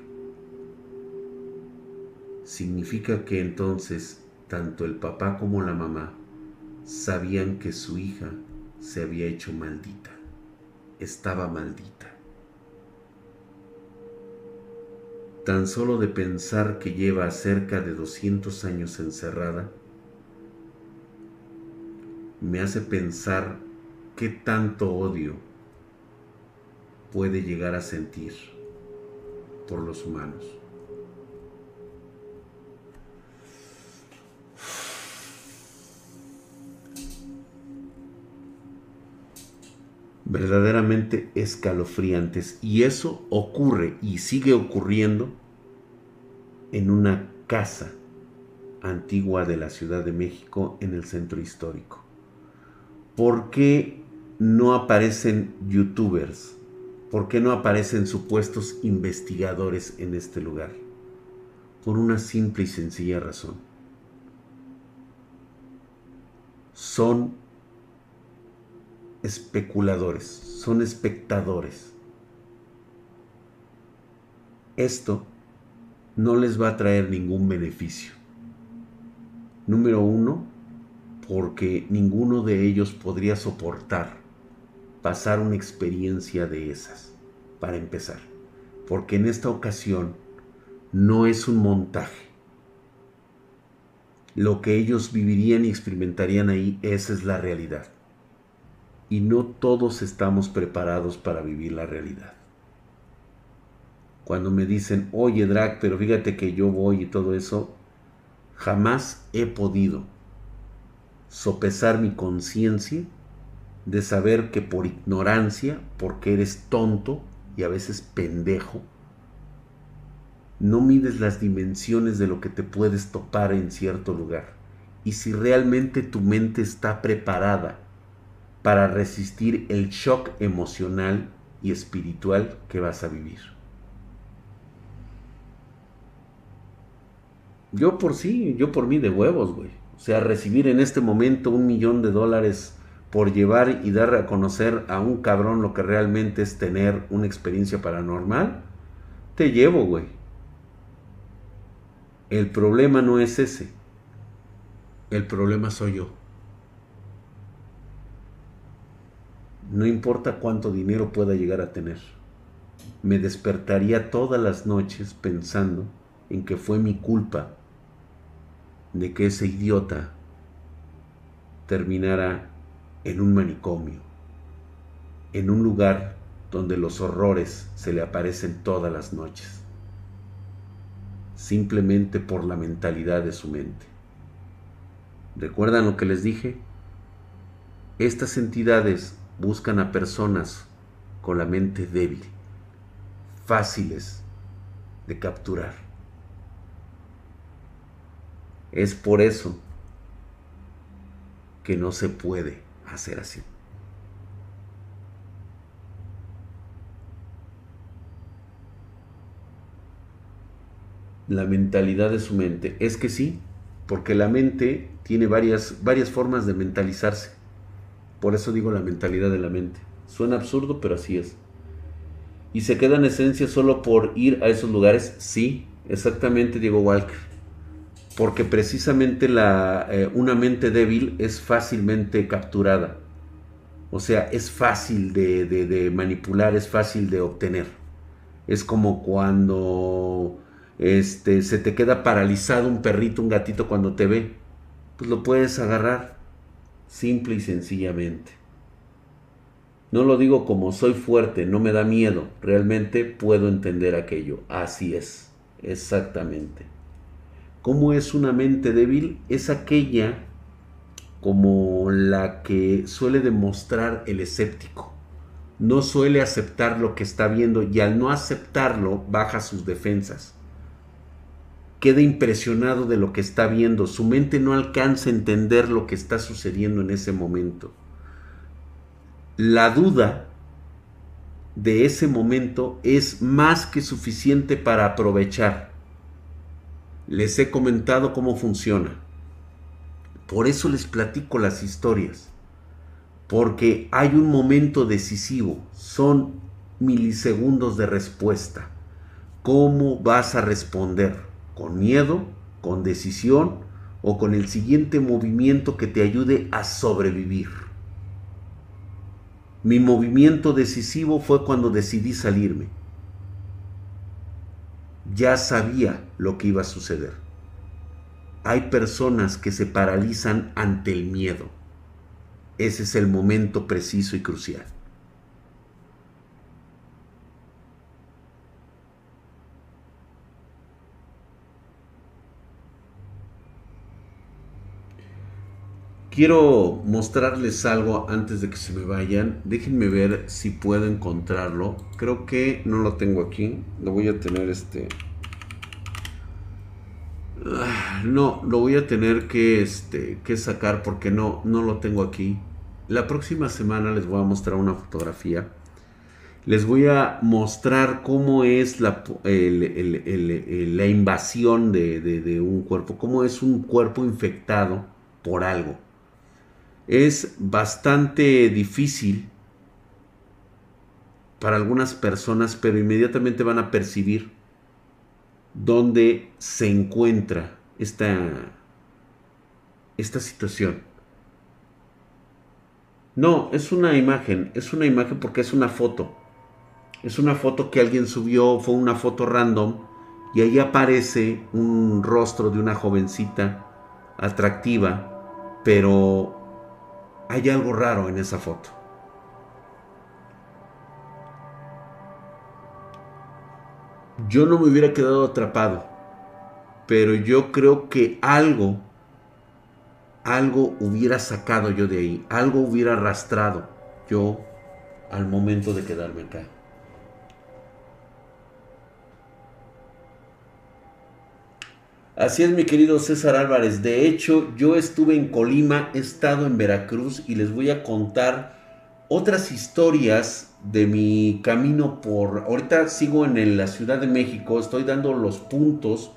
Significa que entonces tanto el papá como la mamá sabían que su hija se había hecho maldita, estaba maldita. Tan solo de pensar que lleva cerca de 200 años encerrada, me hace pensar qué tanto odio puede llegar a sentir por los humanos. verdaderamente escalofriantes. Y eso ocurre y sigue ocurriendo en una casa antigua de la Ciudad de México en el centro histórico. ¿Por qué no aparecen youtubers? ¿Por qué no aparecen supuestos investigadores en este lugar? Por una simple y sencilla razón. Son especuladores, son espectadores. Esto no les va a traer ningún beneficio. Número uno, porque ninguno de ellos podría soportar pasar una experiencia de esas, para empezar. Porque en esta ocasión no es un montaje. Lo que ellos vivirían y experimentarían ahí, esa es la realidad. y no todos estamos preparados para vivir la realidad. Cuando me dicen, oye Drag, pero fíjate que yo voy y todo eso, jamás he podido sopesar mi conciencia de saber que por ignorancia, porque eres tonto y a veces pendejo, no mides las dimensiones de lo que te puedes topar en cierto lugar. Y si realmente tu mente está preparada para resistir el shock emocional y espiritual que vas a vivir. Yo por sí, yo por mí de huevos, güey. O sea, recibir en este momento un millón de dólares por llevar y dar a conocer a un cabrón lo que realmente es tener una experiencia paranormal, te llevo, güey. El problema no es ese. El problema soy yo. No importa cuánto dinero pueda llegar a tener. Me despertaría todas las noches pensando en que fue mi culpa de que ese idiota terminara en un manicomio, en un lugar donde los horrores se le aparecen todas las noches, simplemente por la mentalidad de su mente. ¿Recuerdan lo que les dije? Estas entidades buscan a personas con la mente débil, fáciles de capturar. Es por eso que no se puede hacer así. La mentalidad de su mente es que sí, porque la mente tiene varias, varias formas de mentalizarse. Por eso digo la mentalidad de la mente. Suena absurdo, pero así es. ¿Y se queda en esencia solo por ir a esos lugares? Sí, exactamente, Diego Walker porque precisamente la, eh, una mente débil es fácilmente capturada. O sea, es fácil de, manipular, es fácil de obtener. Es como cuando este, se te queda paralizado un perrito, un gatito cuando te ve. Pues lo puedes agarrar, simple y sencillamente. No lo digo como soy fuerte, no me da miedo, realmente puedo entender aquello. Así es, exactamente. ¿Cómo es una mente débil? Es aquella como la que suele demostrar el escéptico. No suele aceptar lo que está viendo y al no aceptarlo baja sus defensas. Queda impresionado de lo que está viendo. Su mente no alcanza a entender lo que está sucediendo en ese momento. La duda de ese momento es más que suficiente para aprovechar les he comentado cómo funciona. Por eso les platico las historias. Porque hay un momento decisivo. Son milisegundos de respuesta. ¿Cómo vas a responder? ¿Con miedo? ¿Con decisión? ¿O con el siguiente movimiento que te ayude a sobrevivir? Mi movimiento decisivo fue cuando decidí salirme ya sabía lo que iba a suceder. Hay personas que se paralizan ante el miedo. Ese es el momento preciso y crucial. Quiero mostrarles algo antes de que se me vayan. Déjenme ver si puedo encontrarlo. Creo que no lo tengo aquí. Lo voy a tener este... Ah, no, lo voy a tener que, este, que sacar porque no, no lo tengo aquí. La próxima semana les voy a mostrar una fotografía. Les voy a mostrar cómo es la, la invasión de un cuerpo, cómo es un cuerpo infectado por algo es bastante difícil para algunas personas, pero inmediatamente van a percibir dónde se encuentra esta, esta situación. No, es una imagen, es una imagen porque es una foto. Es una foto que alguien subió, fue una foto random y ahí aparece un rostro de una jovencita atractiva, pero hay algo raro en esa foto. Yo no me hubiera quedado atrapado, pero yo creo que algo, algo hubiera sacado yo de ahí, algo hubiera arrastrado yo al momento de quedarme acá. Así es, mi querido César Álvarez. De hecho, yo estuve en Colima, he estado en Veracruz y les voy a contar otras historias de mi camino por... Ahorita sigo en la Ciudad de México, estoy dando los puntos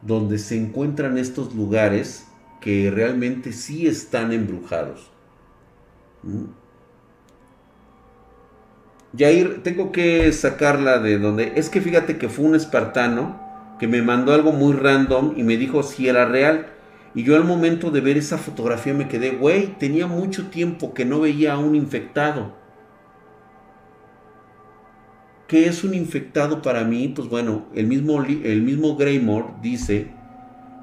donde se encuentran estos lugares que realmente sí están embrujados. ¿Mm? Yair, tengo que sacarla de donde... Es que fíjate que fue un espartano que me mandó algo muy random y me dijo si era real. Y yo al momento de ver esa fotografía me quedé, güey, tenía mucho tiempo que no veía a un infectado. ¿Qué es un infectado para mí? Pues bueno, el mismo, el mismo Greymore dice,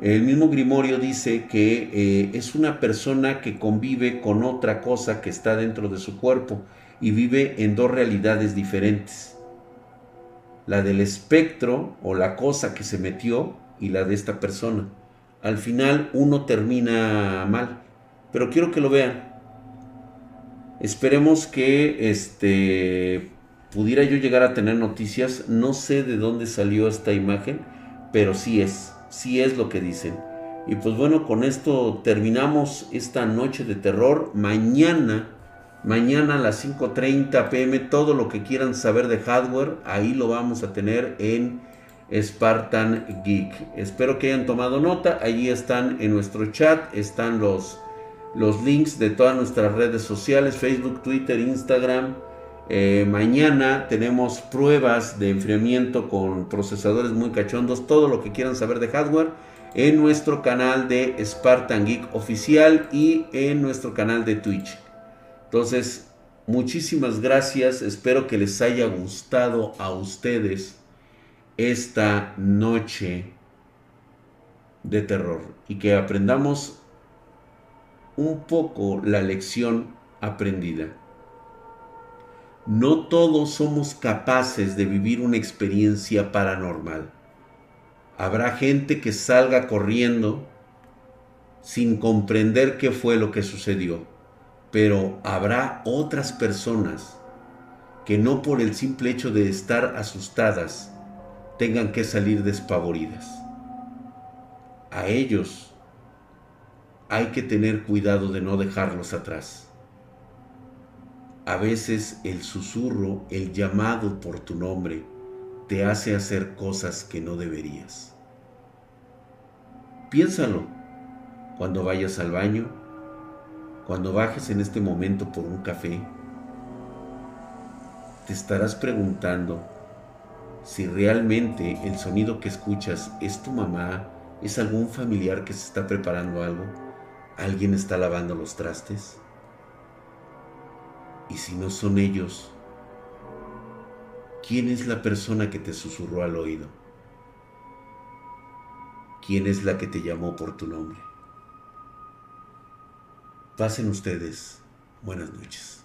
el mismo Grimorio dice que eh, es una persona que convive con otra cosa que está dentro de su cuerpo y vive en dos realidades diferentes la del espectro o la cosa que se metió y la de esta persona. Al final uno termina mal, pero quiero que lo vean. Esperemos que este pudiera yo llegar a tener noticias. No sé de dónde salió esta imagen, pero sí es, sí es lo que dicen. Y pues bueno, con esto terminamos esta noche de terror. Mañana Mañana a las 5.30 pm, todo lo que quieran saber de hardware, ahí lo vamos a tener en Spartan Geek. Espero que hayan tomado nota. Allí están en nuestro chat, están los, los links de todas nuestras redes sociales, Facebook, Twitter, Instagram. Eh, mañana tenemos pruebas de enfriamiento con procesadores muy cachondos, todo lo que quieran saber de hardware en nuestro canal de Spartan Geek oficial y en nuestro canal de Twitch. Entonces, muchísimas gracias. Espero que les haya gustado a ustedes esta noche de terror y que aprendamos un poco la lección aprendida. No todos somos capaces de vivir una experiencia paranormal. Habrá gente que salga corriendo sin comprender qué fue lo que sucedió pero habrá otras personas que no por el simple hecho de estar asustadas tengan que salir despavoridas. A ellos hay que tener cuidado de no dejarlos atrás. A veces el susurro, el llamado por tu nombre, te hace hacer cosas que no deberías. Piénsalo cuando vayas al baño, cuando bajes en este momento por un café, te estarás preguntando si realmente el sonido que escuchas es tu mamá, es algún familiar que se está preparando algo, alguien está lavando los trastes. Y si no son ellos, ¿quién es la persona que te susurró al oído? ¿Quién es la que te llamó por tu nombre? Pasen ustedes. Buenas noches.